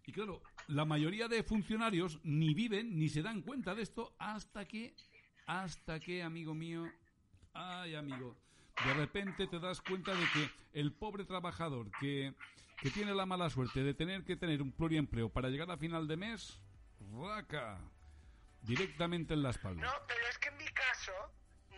Y claro, la mayoría de funcionarios ni viven ni se dan cuenta de esto hasta que, hasta que, amigo mío, ay amigo, de repente te das cuenta de que el pobre trabajador que, que tiene la mala suerte de tener que tener un pluriempleo para llegar a final de mes, raca, directamente en la espalda. No, pero es que en mi caso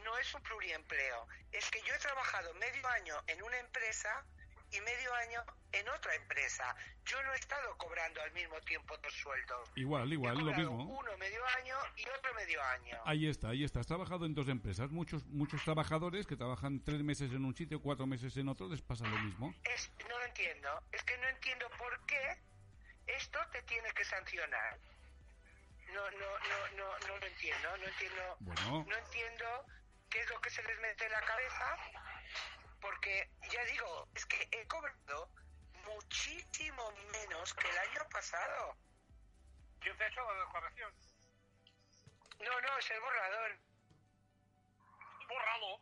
no es un pluriempleo. Es que yo he trabajado medio año en una empresa y medio año en otra empresa. Yo no he estado cobrando al mismo tiempo dos sueldos. Igual, He igual, lo cobrado mismo. Uno medio año y otro medio año. Ahí está, ahí está. Has trabajado en dos empresas. Muchos, muchos trabajadores que trabajan tres meses en un sitio, cuatro meses en otro, les pasa lo mismo. Es, no lo entiendo. Es que no entiendo por qué esto te tiene que sancionar. No, no, no, no, no lo entiendo. No entiendo. Bueno. No entiendo qué es lo que se les mete en la cabeza. Porque ya digo, es que he cobrado muchísimo menos que el año pasado. ¿Quién te ha hecho la declaración? No, no, es el borrador. Bórralo.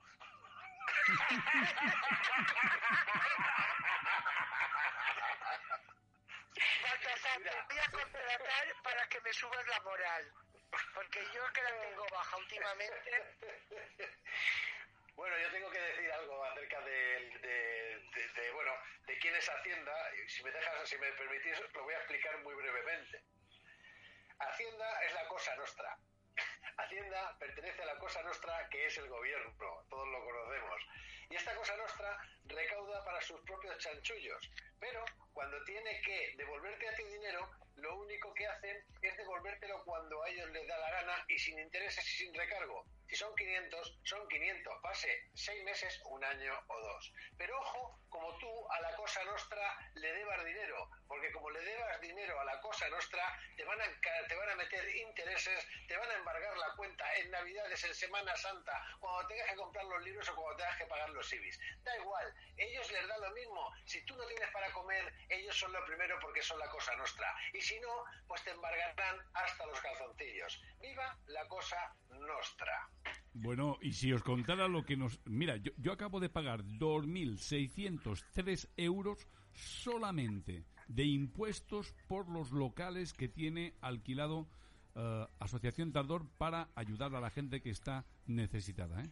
Baltasar, te voy a contratar para que me subas la moral. Porque yo que la tengo baja últimamente. Bueno, yo tengo que decir algo acerca de, bueno, de quién es Hacienda. Si me dejas, si me permitís, lo voy a explicar muy brevemente. Hacienda es la cosa nuestra. Hacienda pertenece a la cosa nuestra que es el gobierno, todos lo conocemos. Y esta cosa nuestra recauda para sus propios chanchullos. Pero cuando tiene que devolverte a ti dinero, lo único que hacen es devolvértelo cuando a ellos les da la gana y sin intereses y sin recargo. Si son 500, son 500. Pase seis meses, un año o dos. Pero ojo, como tú a la cosa nostra le debas dinero, porque como le debas dinero a la cosa nostra, te van a, te van a meter intereses, te van a embargar la cuenta en Navidades, en Semana Santa, cuando tengas que comprar los libros o cuando tengas que pagar los IBIs. Da igual, ellos les da lo mismo. Si tú no tienes para comer, ellos son lo primero porque son la cosa nostra. Y si no, pues te embargarán hasta los calzoncillos. ¡Viva la cosa nostra! Bueno, y si os contara lo que nos... Mira, yo, yo acabo de pagar 2.603 euros solamente de impuestos por los locales que tiene alquilado eh, Asociación Tardor para ayudar a la gente que está necesitada, ¿eh?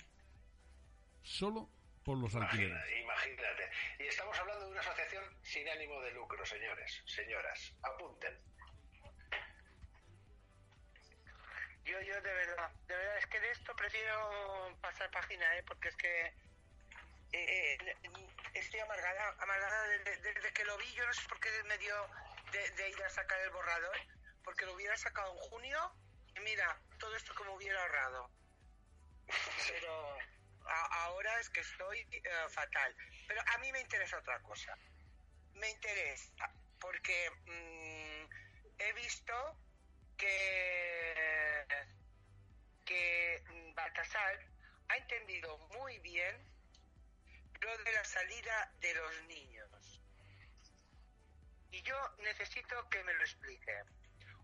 Solo por los alquileres. Imagina- Imagínate. Y estamos hablando de una asociación sin ánimo de lucro, señores, señoras. Apunten. Yo, yo de verdad, de verdad, es que de esto prefiero pasar página, ¿eh? Porque es que eh, eh, estoy amargada, amargada desde, desde que lo vi, yo no sé por qué me dio de, de ir a sacar el borrador, porque lo hubiera sacado en junio y mira, todo esto que me hubiera ahorrado. Pero ahora es que estoy eh, fatal. Pero a mí me interesa otra cosa. Me interesa porque mm, he visto que, que Baltasar ha entendido muy bien lo de la salida de los niños. Y yo necesito que me lo explique.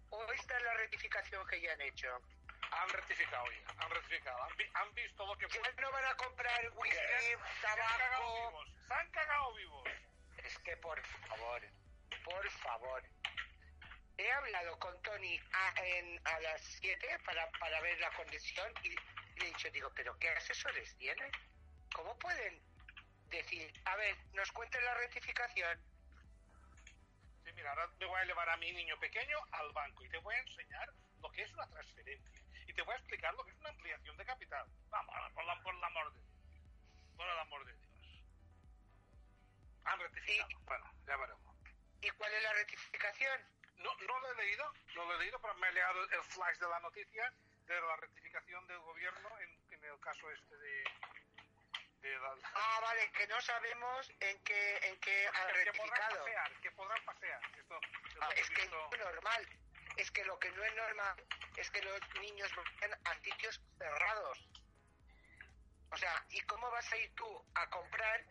O esta es la rectificación que ya han hecho. Han rectificado ya, han rectificado. Han, vi- han visto lo que fue. no van a comprar whisky, Se han cagado tabaco. vivos. Se han cagado vivos. Es que por favor, por favor. He hablado con Tony a, en- a las 7 para, para ver la condición y Y le he dicho, digo, ¿pero qué asesores tienen? ¿Cómo pueden decir, a ver, nos cuenten la rectificación? Sí, mira, ahora me voy a llevar a mi niño pequeño al banco y te voy a enseñar lo que es una transferencia. Y te voy a explicar lo que es una ampliación de capital. Vamos, por, la, por el amor de Dios. Por el amor de Dios. Han rectificado. Bueno, ya veremos. ¿Y cuál es la rectificación? No, no lo he leído, no lo he leído, pero me he leído el flash de la noticia de la rectificación del gobierno en, en el caso este de, de la- Ah, vale, que no sabemos en qué, en qué ha que, podrán pasear, que podrán pasear. Esto es Ah, que es normal. Es que lo que no es normal es que los niños vayan a sitios cerrados. O sea, ¿y cómo vas a ir tú a comprar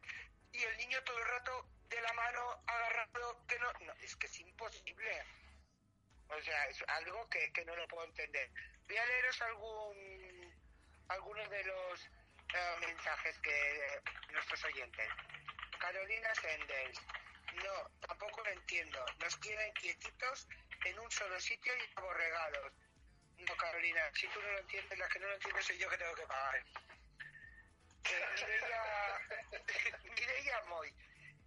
y el niño todo el rato de la mano agarrado que no? no es que es imposible. O sea, es algo que, que no lo puedo entender. Voy a leeros algún, algunos de los eh, mensajes que nuestros oyentes. Carolina Senders. No, tampoco lo entiendo. Nos quieren quietitos en un solo sitio y aborregados. No, Carolina, si tú no lo entiendes, la que no lo entiende soy yo que tengo que pagar. Moy,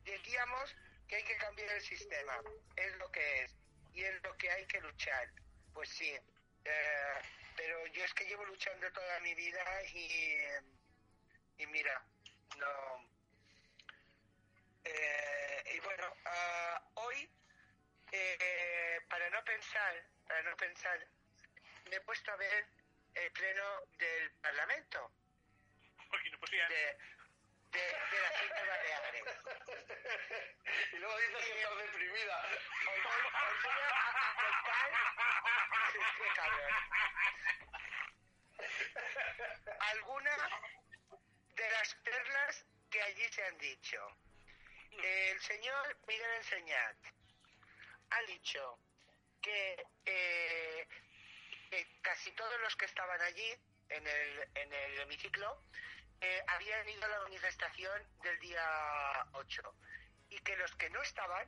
decíamos que hay que cambiar el sistema. Es lo que es. Y es lo que hay que luchar. Pues sí. Eh, pero yo es que llevo luchando toda mi vida y, y mira, no. Eh, y bueno, ah, hoy, eh, para no pensar, para no pensar, me he puesto a ver el pleno del Parlamento Porque no, ¿eh? de, de, de las Islas Baleares. Y luego dices que estás deprimida. Os voy, os voy a, a contar. Qué cabrón. Algunas de las perlas que allí se han dicho. El señor Miguel Enseñat ha dicho que, eh, que casi todos los que estaban allí en el, en el hemiciclo eh, habían ido a la manifestación del día 8 y que los que no estaban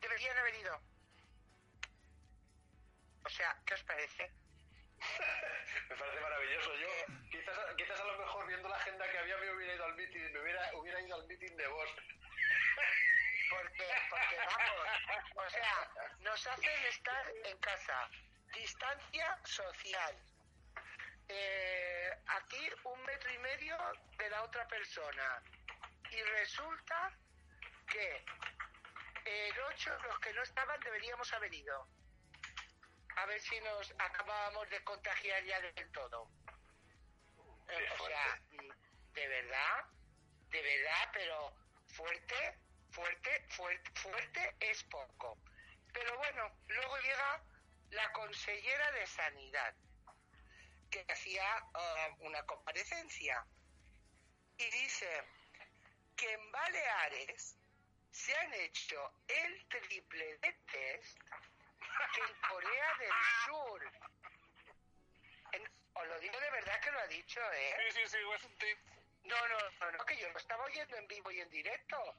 deberían haber ido. O sea, ¿qué os parece? Me parece maravilloso. Yo, quizás, quizás a lo mejor viendo la agenda que había, me hubiera ido al meeting, me hubiera, hubiera ido al meeting de vos. Porque, porque vamos, o sea, nos hacen estar en casa. Distancia social. Eh, aquí un metro y medio de la otra persona. Y resulta que el 8, los que no estaban, deberíamos haber ido. A ver si nos acabábamos de contagiar ya del todo. Eh, o sea, de verdad, de verdad, pero fuerte, fuerte, fuerte, fuerte es poco. Pero bueno, luego llega la consellera de Sanidad, que hacía ah, una comparecencia, y dice que en Baleares se han hecho el triple de test que en Corea del Sur. En- os lo digo de verdad que lo ha dicho, ¿eh? Sí, sí, sí, es un tip. No, no, no, no, que yo lo estaba oyendo en vivo y en directo.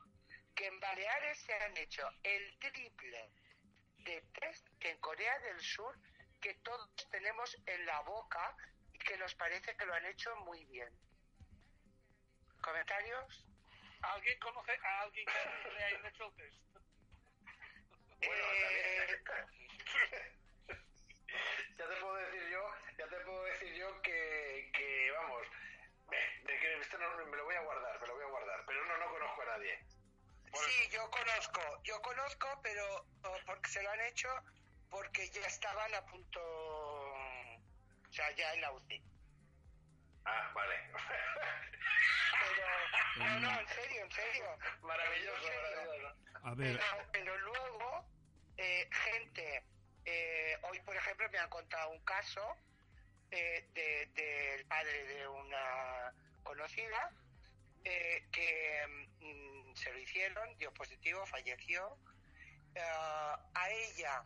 Que en Baleares se han hecho el triple de test que en Corea del Sur, que todos tenemos en la boca y que nos parece que lo han hecho muy bien. ¿Comentarios? ¿Alguien conoce a alguien que le haya hecho el test? Bueno, Eh, Ya te puedo decir yo, ya te puedo decir yo que, que vamos, de que esto no, me lo voy a guardar, me lo voy a guardar, pero no, no conozco a nadie. Sí, yo conozco, yo conozco, pero porque se lo han hecho porque ya estaban a punto, o sea, ya en la UCI. Ah, vale. Pero, no, no, en serio, en serio. maravilloso, En serio. maravilloso. A ver, Pero, pero luego, eh, gente, eh, hoy por ejemplo me han contado un caso eh, de- del padre de una conocida eh, que mm, se lo hicieron, dio positivo, falleció. Eh, a ella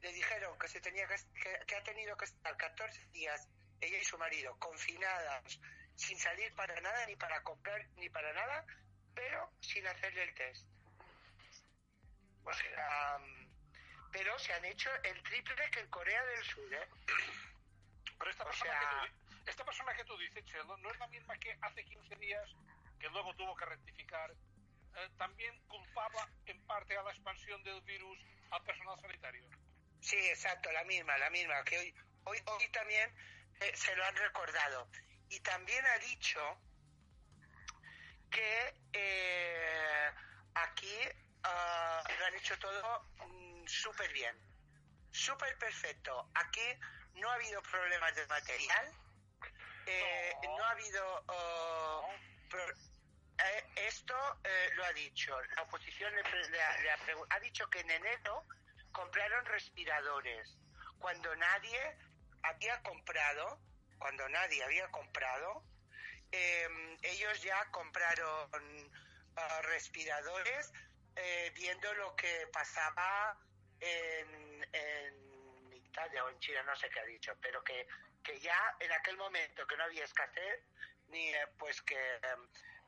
le dijeron que se tenía que, que, que ha tenido que estar 14 días, ella y su marido, confinadas, sin salir para nada, ni para comprar, ni para nada, pero sin hacerle el test. O sea, pero se han hecho el triple que en Corea del Sur, ¿eh? Pero esta O persona sea- que tú, esta persona que tú dices, Chelo, no es la misma que hace 15 días, que luego tuvo que rectificar, eh, también culpaba en parte a la expansión del virus al personal sanitario. Sí, exacto, la misma, la misma, que hoy, hoy, hoy también eh, se lo han recordado. Y también ha dicho que eh, aquí ah, lo han hecho todo mm, súper bien, súper perfecto. Aquí no ha habido problemas de material, eh, no. ha habido... pro- eh, esto eh, lo ha dicho, la oposición le, le ha, le ha ha dicho que en enero compraron respiradores, cuando nadie había comprado, cuando nadie había comprado, eh, ellos ya compraron ah, respiradores eh, viendo lo que pasaba en, en Italia o en China, no sé qué ha dicho, pero que, que ya en aquel momento que no había escasez, ni eh, pues que, eh,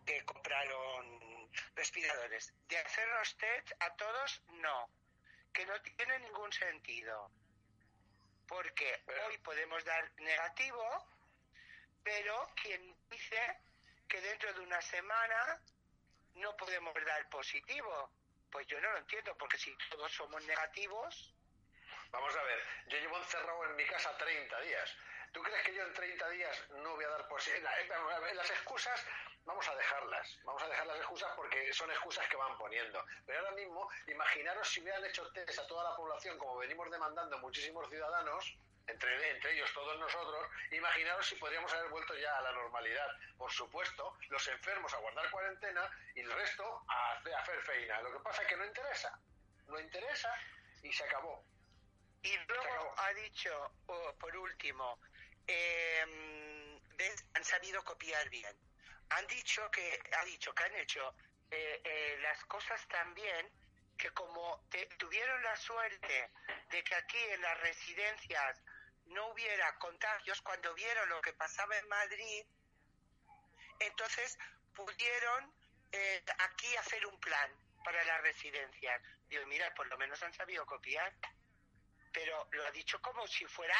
que compraron respiradores. De hacer los test a todos, no, que no tiene ningún sentido, porque hoy podemos dar negativo, pero quien dice que dentro de una semana no podemos dar positivo, pues yo no lo entiendo, porque si todos somos negativos, Vamos a ver, yo llevo encerrado en mi casa 30 días. ¿Tú crees que yo en 30 días no voy a dar posibilidad? Las excusas, vamos a dejarlas. Vamos a dejar las excusas porque son excusas que van poniendo. Pero ahora mismo, imaginaros si hubieran hecho test a toda la población, como venimos demandando muchísimos ciudadanos, entre, entre ellos todos nosotros, imaginaros si podríamos haber vuelto ya a la normalidad. Por supuesto, los enfermos a guardar cuarentena y el resto a hacer, a hacer feina. Lo que pasa es que no interesa. No interesa y se acabó. Y luego ha dicho, oh, por último, eh, han sabido copiar bien. Han dicho que, ha dicho que han hecho eh, eh, las cosas tan bien que como te- tuvieron la suerte de que aquí en las residencias no hubiera contagios cuando vieron lo que pasaba en Madrid, entonces pudieron eh, aquí hacer un plan para las residencias. Digo, mira, por lo menos han sabido copiar pero lo ha dicho como si fuera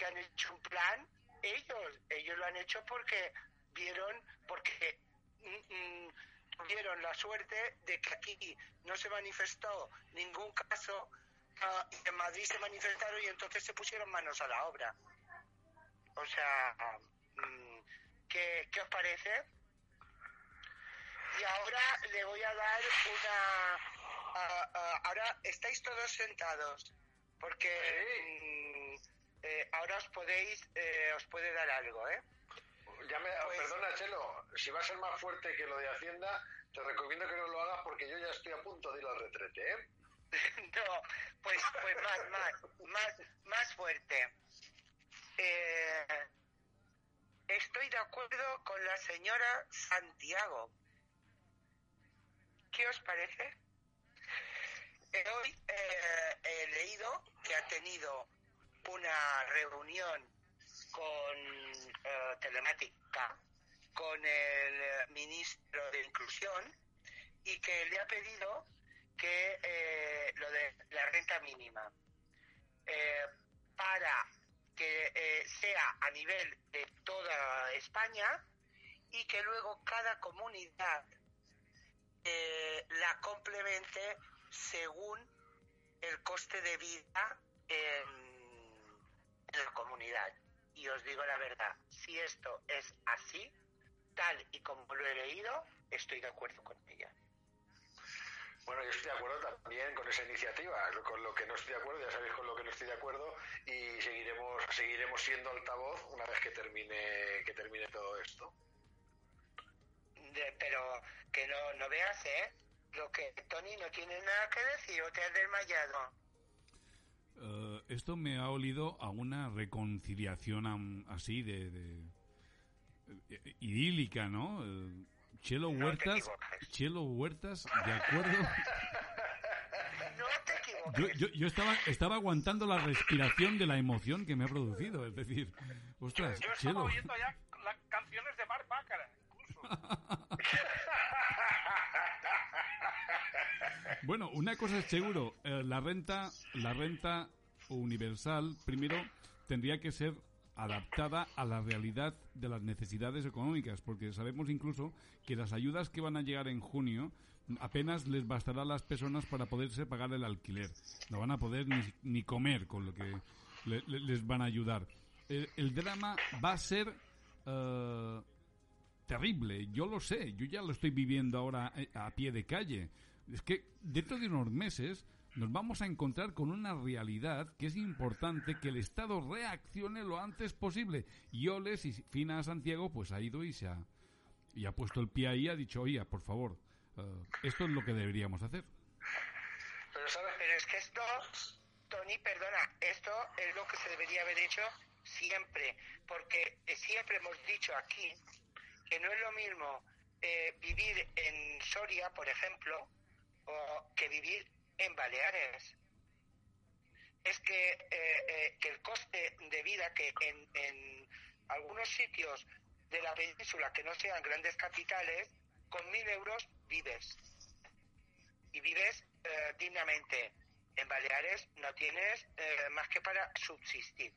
que han hecho un plan ellos. Ellos lo han hecho porque vieron, porque mm, mm, tuvieron la suerte de que aquí no se manifestó ningún caso ah, y en Madrid se manifestaron y entonces se pusieron manos a la obra. O sea, mm, ¿qué, qué os parece? Y ahora le voy a dar una... ah, ahora estáis todos sentados porque mm, eh, ahora os podéis eh, os puede dar algo eh Ya me, Pues- perdona, Chelo, si va a ser más fuerte que lo de Hacienda, te recomiendo que no lo hagas porque yo ya estoy a punto de ir al retrete, ¿eh? no pues pues más más más más fuerte Eh, estoy de acuerdo con la señora Santiago ¿qué os parece? Eh, hoy eh, he leído que ha tenido una reunión con eh, telemática con el eh, ministro de Inclusión y que le ha pedido que eh, lo de la renta mínima para que sea a nivel de toda España y que luego cada comunidad la complemente según el coste de vida en, en la comunidad. Y os digo la verdad, si esto es así, tal y como lo he leído, estoy de acuerdo con ella. Bueno, yo estoy de acuerdo también con esa iniciativa. Con lo que no estoy de acuerdo, ya sabéis con lo que no estoy de acuerdo y seguiremos seguiremos siendo altavoz una vez que termine que termine todo esto. De- pero que no, no veas, ¿eh? Lo que Tony no tiene nada que decir o te has desmayado. Eh, esto me ha olido a una reconciliación así de, de- eh, idílica, ¿no? Eh, Chelo Huertas. Chelo Huertas, de acuerdo. No te equivoques. Yo, yo, yo estaba, estaba aguantando la respiración de la emoción que me ha producido, es decir, ostras, Yo estaba Chelo. oyendo ya las canciones de Mark Baccarat, incluso. Bueno, una cosa es seguro, eh, la renta, la renta universal, primero tendría que ser adaptada a la realidad de las necesidades económicas, porque sabemos incluso que las ayudas que van a llegar en junio apenas les bastará a las personas para poderse pagar el alquiler. No van a poder ni, ni comer con lo que les van a ayudar. El, drama va a ser eh, terrible, yo lo sé, yo ya lo estoy viviendo ahora eh, a pie de calle. Es que dentro de unos meses nos vamos a encontrar con una realidad que es importante que el Estado reaccione lo antes posible. Y Oles y Fina Santiago pues ha ido y se ha, y ha puesto el pie ahí y ha dicho, oiga, por favor, eh, esto es lo que deberíamos hacer. Pero sabes, es que esto, Tony, perdona, esto es lo que se debería haber hecho siempre, porque siempre hemos dicho aquí que no es lo mismo eh, vivir en Soria, por ejemplo, o que vivir en Baleares. Es que, eh, eh, que el coste de vida que en, en algunos sitios de la península que no sean grandes capitales, con mil euros vives. Y vives eh, dignamente. En Baleares no tienes más que para subsistir.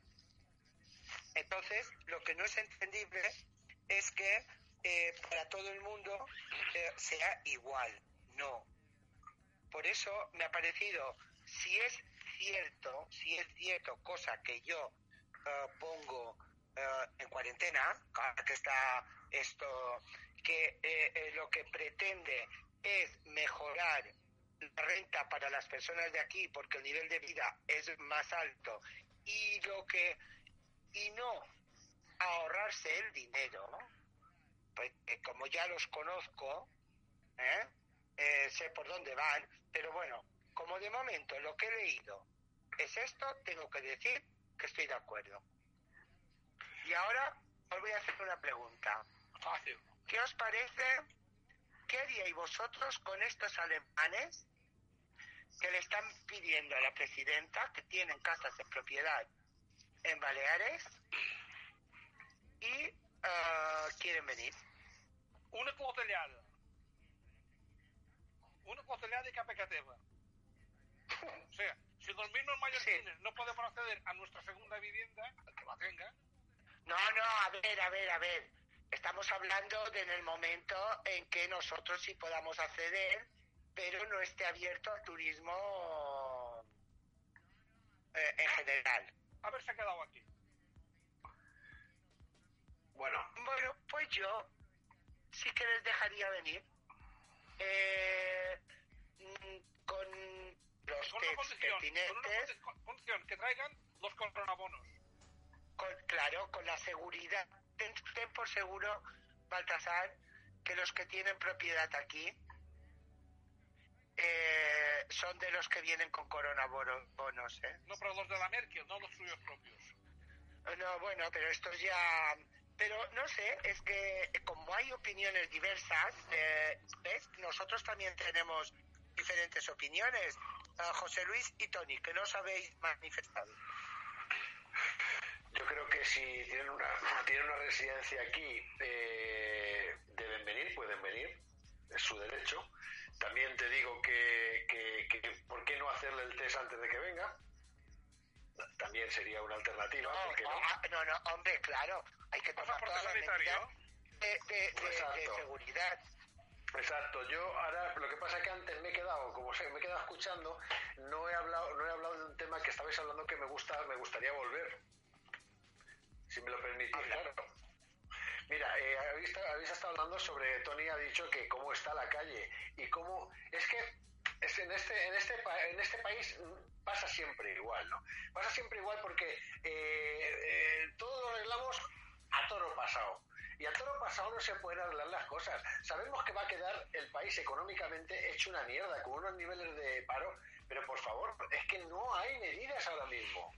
Entonces, lo que no es entendible es que para todo el mundo sea igual. No, por eso me ha parecido, si es cierto, si es cierto, cosa que yo eh, pongo eh, en cuarentena, que está esto, que eh, lo que pretende es mejorar la renta para las personas de aquí porque el nivel de vida es más alto y lo que y no ahorrarse el dinero pues como ya los conozco ¿eh? Eh, sé por dónde van, pero bueno, como de momento lo que he leído es esto, tengo que decir que estoy de acuerdo. Y ahora os voy a hacer una pregunta. Fácil. ¿Qué os parece? ¿Qué haríais vosotros con estos alemanes que le están pidiendo a la presidenta que tienen casas de propiedad en Baleares y uh, quieren venir? Una cotellada una de capecateva. O sea, si los mismos mallorquines no podemos acceder a nuestra segunda vivienda, que la tenga. No, no, a ver, a ver, a ver. Estamos hablando de en el momento en que nosotros sí podamos acceder, pero no esté abierto al turismo eh, en general. A ver, se ha quedado aquí. Bueno. Bueno, pues yo sí que les dejaría venir eh, mm, con los con. Con una condición, que traigan los coronabonos. Con, claro, con la seguridad. Ten, por seguro, Baltasar, que los que tienen propiedad aquí eh, son de los que vienen con coronabonos. ¿eh? No, pero los de la Merkel, no los suyos propios. No, bueno, pero estos ya pero no sé, es que como hay opiniones diversas, eh, ¿ves? nosotros también tenemos diferentes opiniones. Uh, José Luis y Tony, que no os habéis manifestado. Yo creo que si tienen una, tienen una residencia aquí, eh, deben venir, pueden venir, es su derecho. También te digo que, que, que, ¿por qué no hacerle el test antes de que venga? También sería una alternativa. No, ah, no, no, hombre, claro, hay que tomar todas las medidas de, de, seguridad. Exacto, yo ahora lo que pasa es que antes me he quedado, como sé, me he quedado escuchando, no he hablado, no he hablado de un tema que estabais hablando que me gusta, me gustaría volver. Si me lo permitís, claro. Mira, eh, habéis, habéis, estado hablando sobre, Tony ha dicho que cómo está la calle y cómo, es que es en este, en este, en este país pasa siempre igual, ¿no? Pasa siempre igual porque eh, eh, todos lo arreglamos a toro pasado. Y a toro pasado no se pueden arreglar las cosas. Sabemos que va a quedar el país económicamente hecho una mierda, con unos niveles de paro, pero por favor, es que no hay medidas ahora mismo.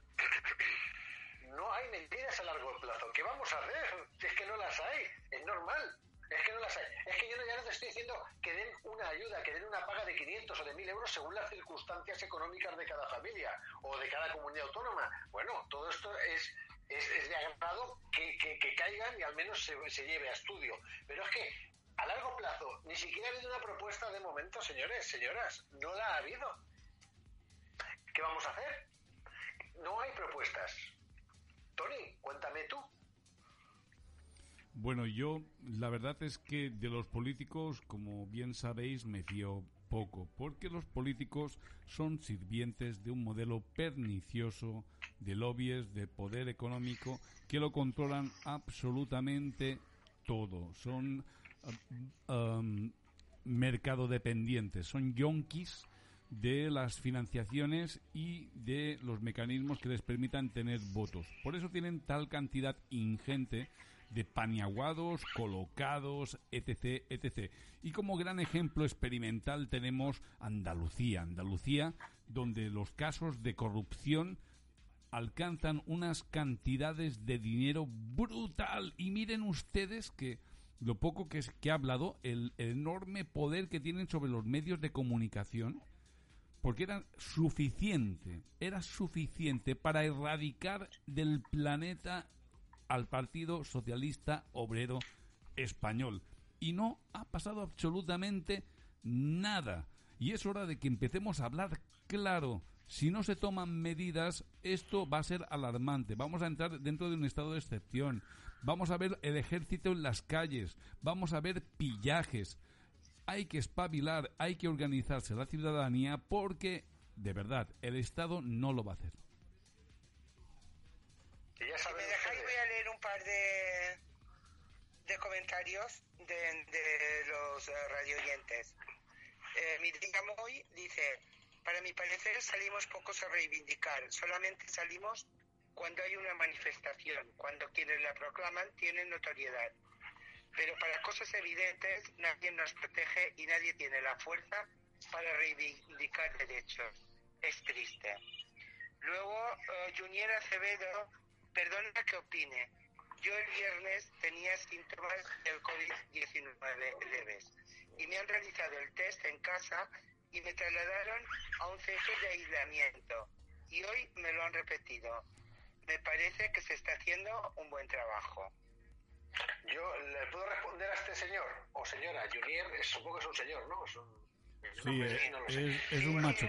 No hay medidas a largo plazo. ¿Qué vamos a hacer? Es que no las hay, es normal. Es que no las hay. Es que yo ya no te estoy diciendo que den una ayuda, que den una paga de 500 o de 1000 euros según las circunstancias económicas de cada familia o de cada comunidad autónoma. Bueno, todo esto es, es, de agrado que, que, caigan y al menos se, se lleve a estudio. Pero es que a largo plazo ni siquiera ha habido una propuesta de momento, señores, señoras. No la ha habido. ¿Qué vamos a hacer? No hay propuestas. Tony, cuéntame tú. Bueno, yo la verdad es que de los políticos, como bien sabéis, me fío poco, porque los políticos son sirvientes de un modelo pernicioso de lobbies, de poder económico, que lo controlan absolutamente todo. Son um, mercado dependientes, son yonkis de las financiaciones y de los mecanismos que les permitan tener votos. Por eso tienen tal cantidad ingente de paniaguados, colocados, etc., etc. Y como gran ejemplo experimental tenemos Andalucía. Andalucía, donde los casos de corrupción alcanzan unas cantidades de dinero brutal. Y miren ustedes que lo poco que, que ha hablado, el, el enorme poder que tienen sobre los medios de comunicación, porque era suficiente, era suficiente para erradicar del planeta al Partido Socialista Obrero Español. Y no ha pasado absolutamente nada. Y es hora de que empecemos a hablar claro. Si no se toman medidas, esto va a ser alarmante. Vamos a entrar dentro de un estado de excepción. Vamos a ver el ejército en las calles. Vamos a ver pillajes. Hay que espabilar, hay que organizarse la ciudadanía porque, de verdad, el Estado no lo va a hacer. me dejáis, voy a leer un par de, comentarios de, los uh, radioyentes. Eh, Miriam hoy dice, para mi parecer salimos pocos a reivindicar, solamente salimos cuando hay una manifestación, cuando quienes la proclaman tienen notoriedad. Pero para cosas evidentes nadie nos protege y nadie tiene la fuerza para reivindicar derechos. Es triste. Luego, uh, Junior Acevedo, perdona que opine. Yo el viernes tenía síntomas del COVID-19 leves y me han realizado el test en casa y me trasladaron a un centro de aislamiento. Y hoy me lo han repetido. Me parece que se está haciendo un buen trabajo. Yo le puedo responder a este señor o señora. Junior, supongo que es un señor, ¿no? Es un, sí, es, no es, es, un macho.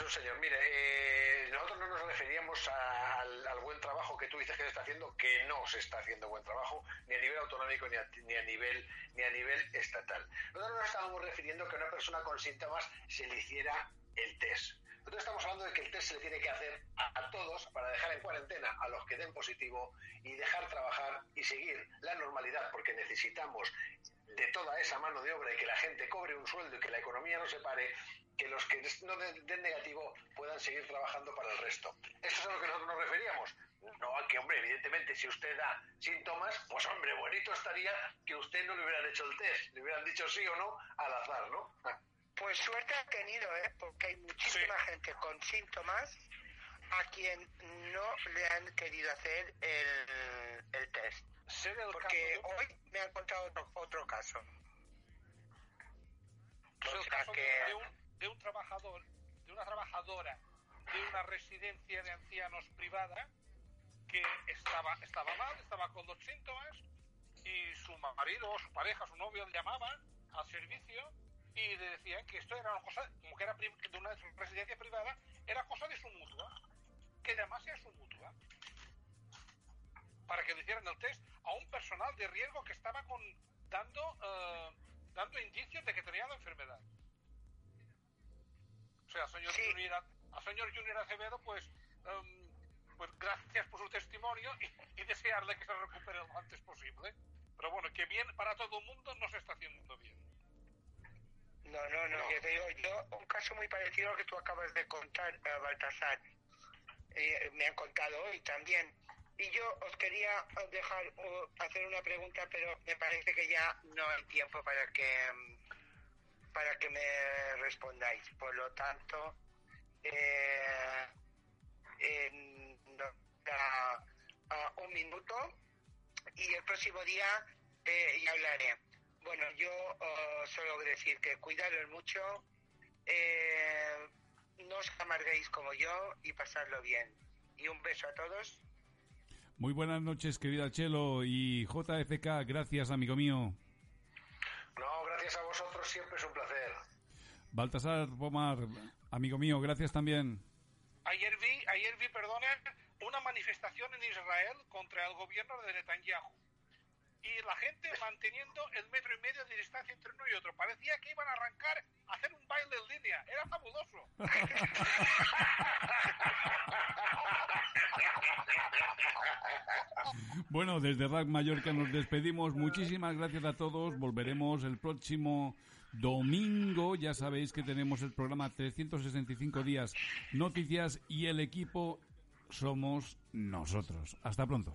Un señor. Mire, eh, nosotros no nos referíamos al, buen trabajo que tú dices que se está haciendo, que no se está haciendo buen trabajo, ni a nivel autonómico ni a, ni nivel ni a nivel estatal. Nosotros nos estábamos refiriendo que a una persona con síntomas se le hiciera el test. Nosotros estamos hablando de que el test se le tiene que hacer a, a, todos para dejar en cuarentena a los que den positivo y dejar trabajar y seguir la normalidad, porque necesitamos de toda esa mano de obra y que la gente cobre un sueldo y que la economía no se pare, que los que no den, negativo puedan seguir trabajando para el resto. Esto es a lo que nosotros nos referíamos. No, que hombre, evidentemente, si usted da síntomas, pues hombre, bonito estaría que usted no le hubieran hecho el test, le hubieran dicho sí o no al azar, ¿no? Pues suerte ha tenido, ¿eh? Porque hay muchísima sí. gente con síntomas a quien no le han querido hacer el, el test. Porque hoy me han contado otro, otro caso. El caso que... de, un, trabajador, de una trabajadora de una residencia de ancianos privada que estaba, estaba mal, estaba con los síntomas y su marido, su pareja, su novio le llamaban al servicio y le decían que esto era una cosa, como que era de una residencia privada, era cosa de su mutua, que llamase a su mutua para que le hicieran el test a un personal de riesgo que estaba dando, uh, dando indicios de que tenía la enfermedad. O sea, señor sí. Junior, al señor Junior Acevedo, pues, um, pues gracias por su testimonio y, y, desearle que se recupere lo antes posible. Pero bueno, que bien para todo el mundo no se está haciendo bien. No, no, no, no. Yo, digo, yo, un caso muy parecido al que tú acabas de contar, uh, Baltasar, eh, me han contado hoy también. Y yo os quería dejar uh, hacer una pregunta, pero me parece que ya no hay tiempo para que para que me respondáis. Por lo tanto, eh, eh, un minuto y el próximo día eh, ya hablaré. Bueno, yo uh, solo decir que cuidaros mucho, eh, no os amarguéis como yo y pasadlo bien. Y un beso a todos. Muy buenas noches, querida Chelo y JFK, gracias, amigo mío. Vosotros, siempre es un placer. Baltasar Pomar, amigo mío, gracias también. Ayer vi, ayer vi, perdona, una manifestación en Israel contra el gobierno de Netanyahu. Y la gente manteniendo el metro y medio de distancia entre uno y otro. Parecía que iban a arrancar a hacer un baile en línea. Era fabuloso. Bueno, desde Rack Mallorca nos despedimos. Muchísimas gracias a todos. Volveremos el próximo domingo. Ya sabéis que tenemos el programa 365 días noticias y el equipo somos nosotros. Hasta pronto.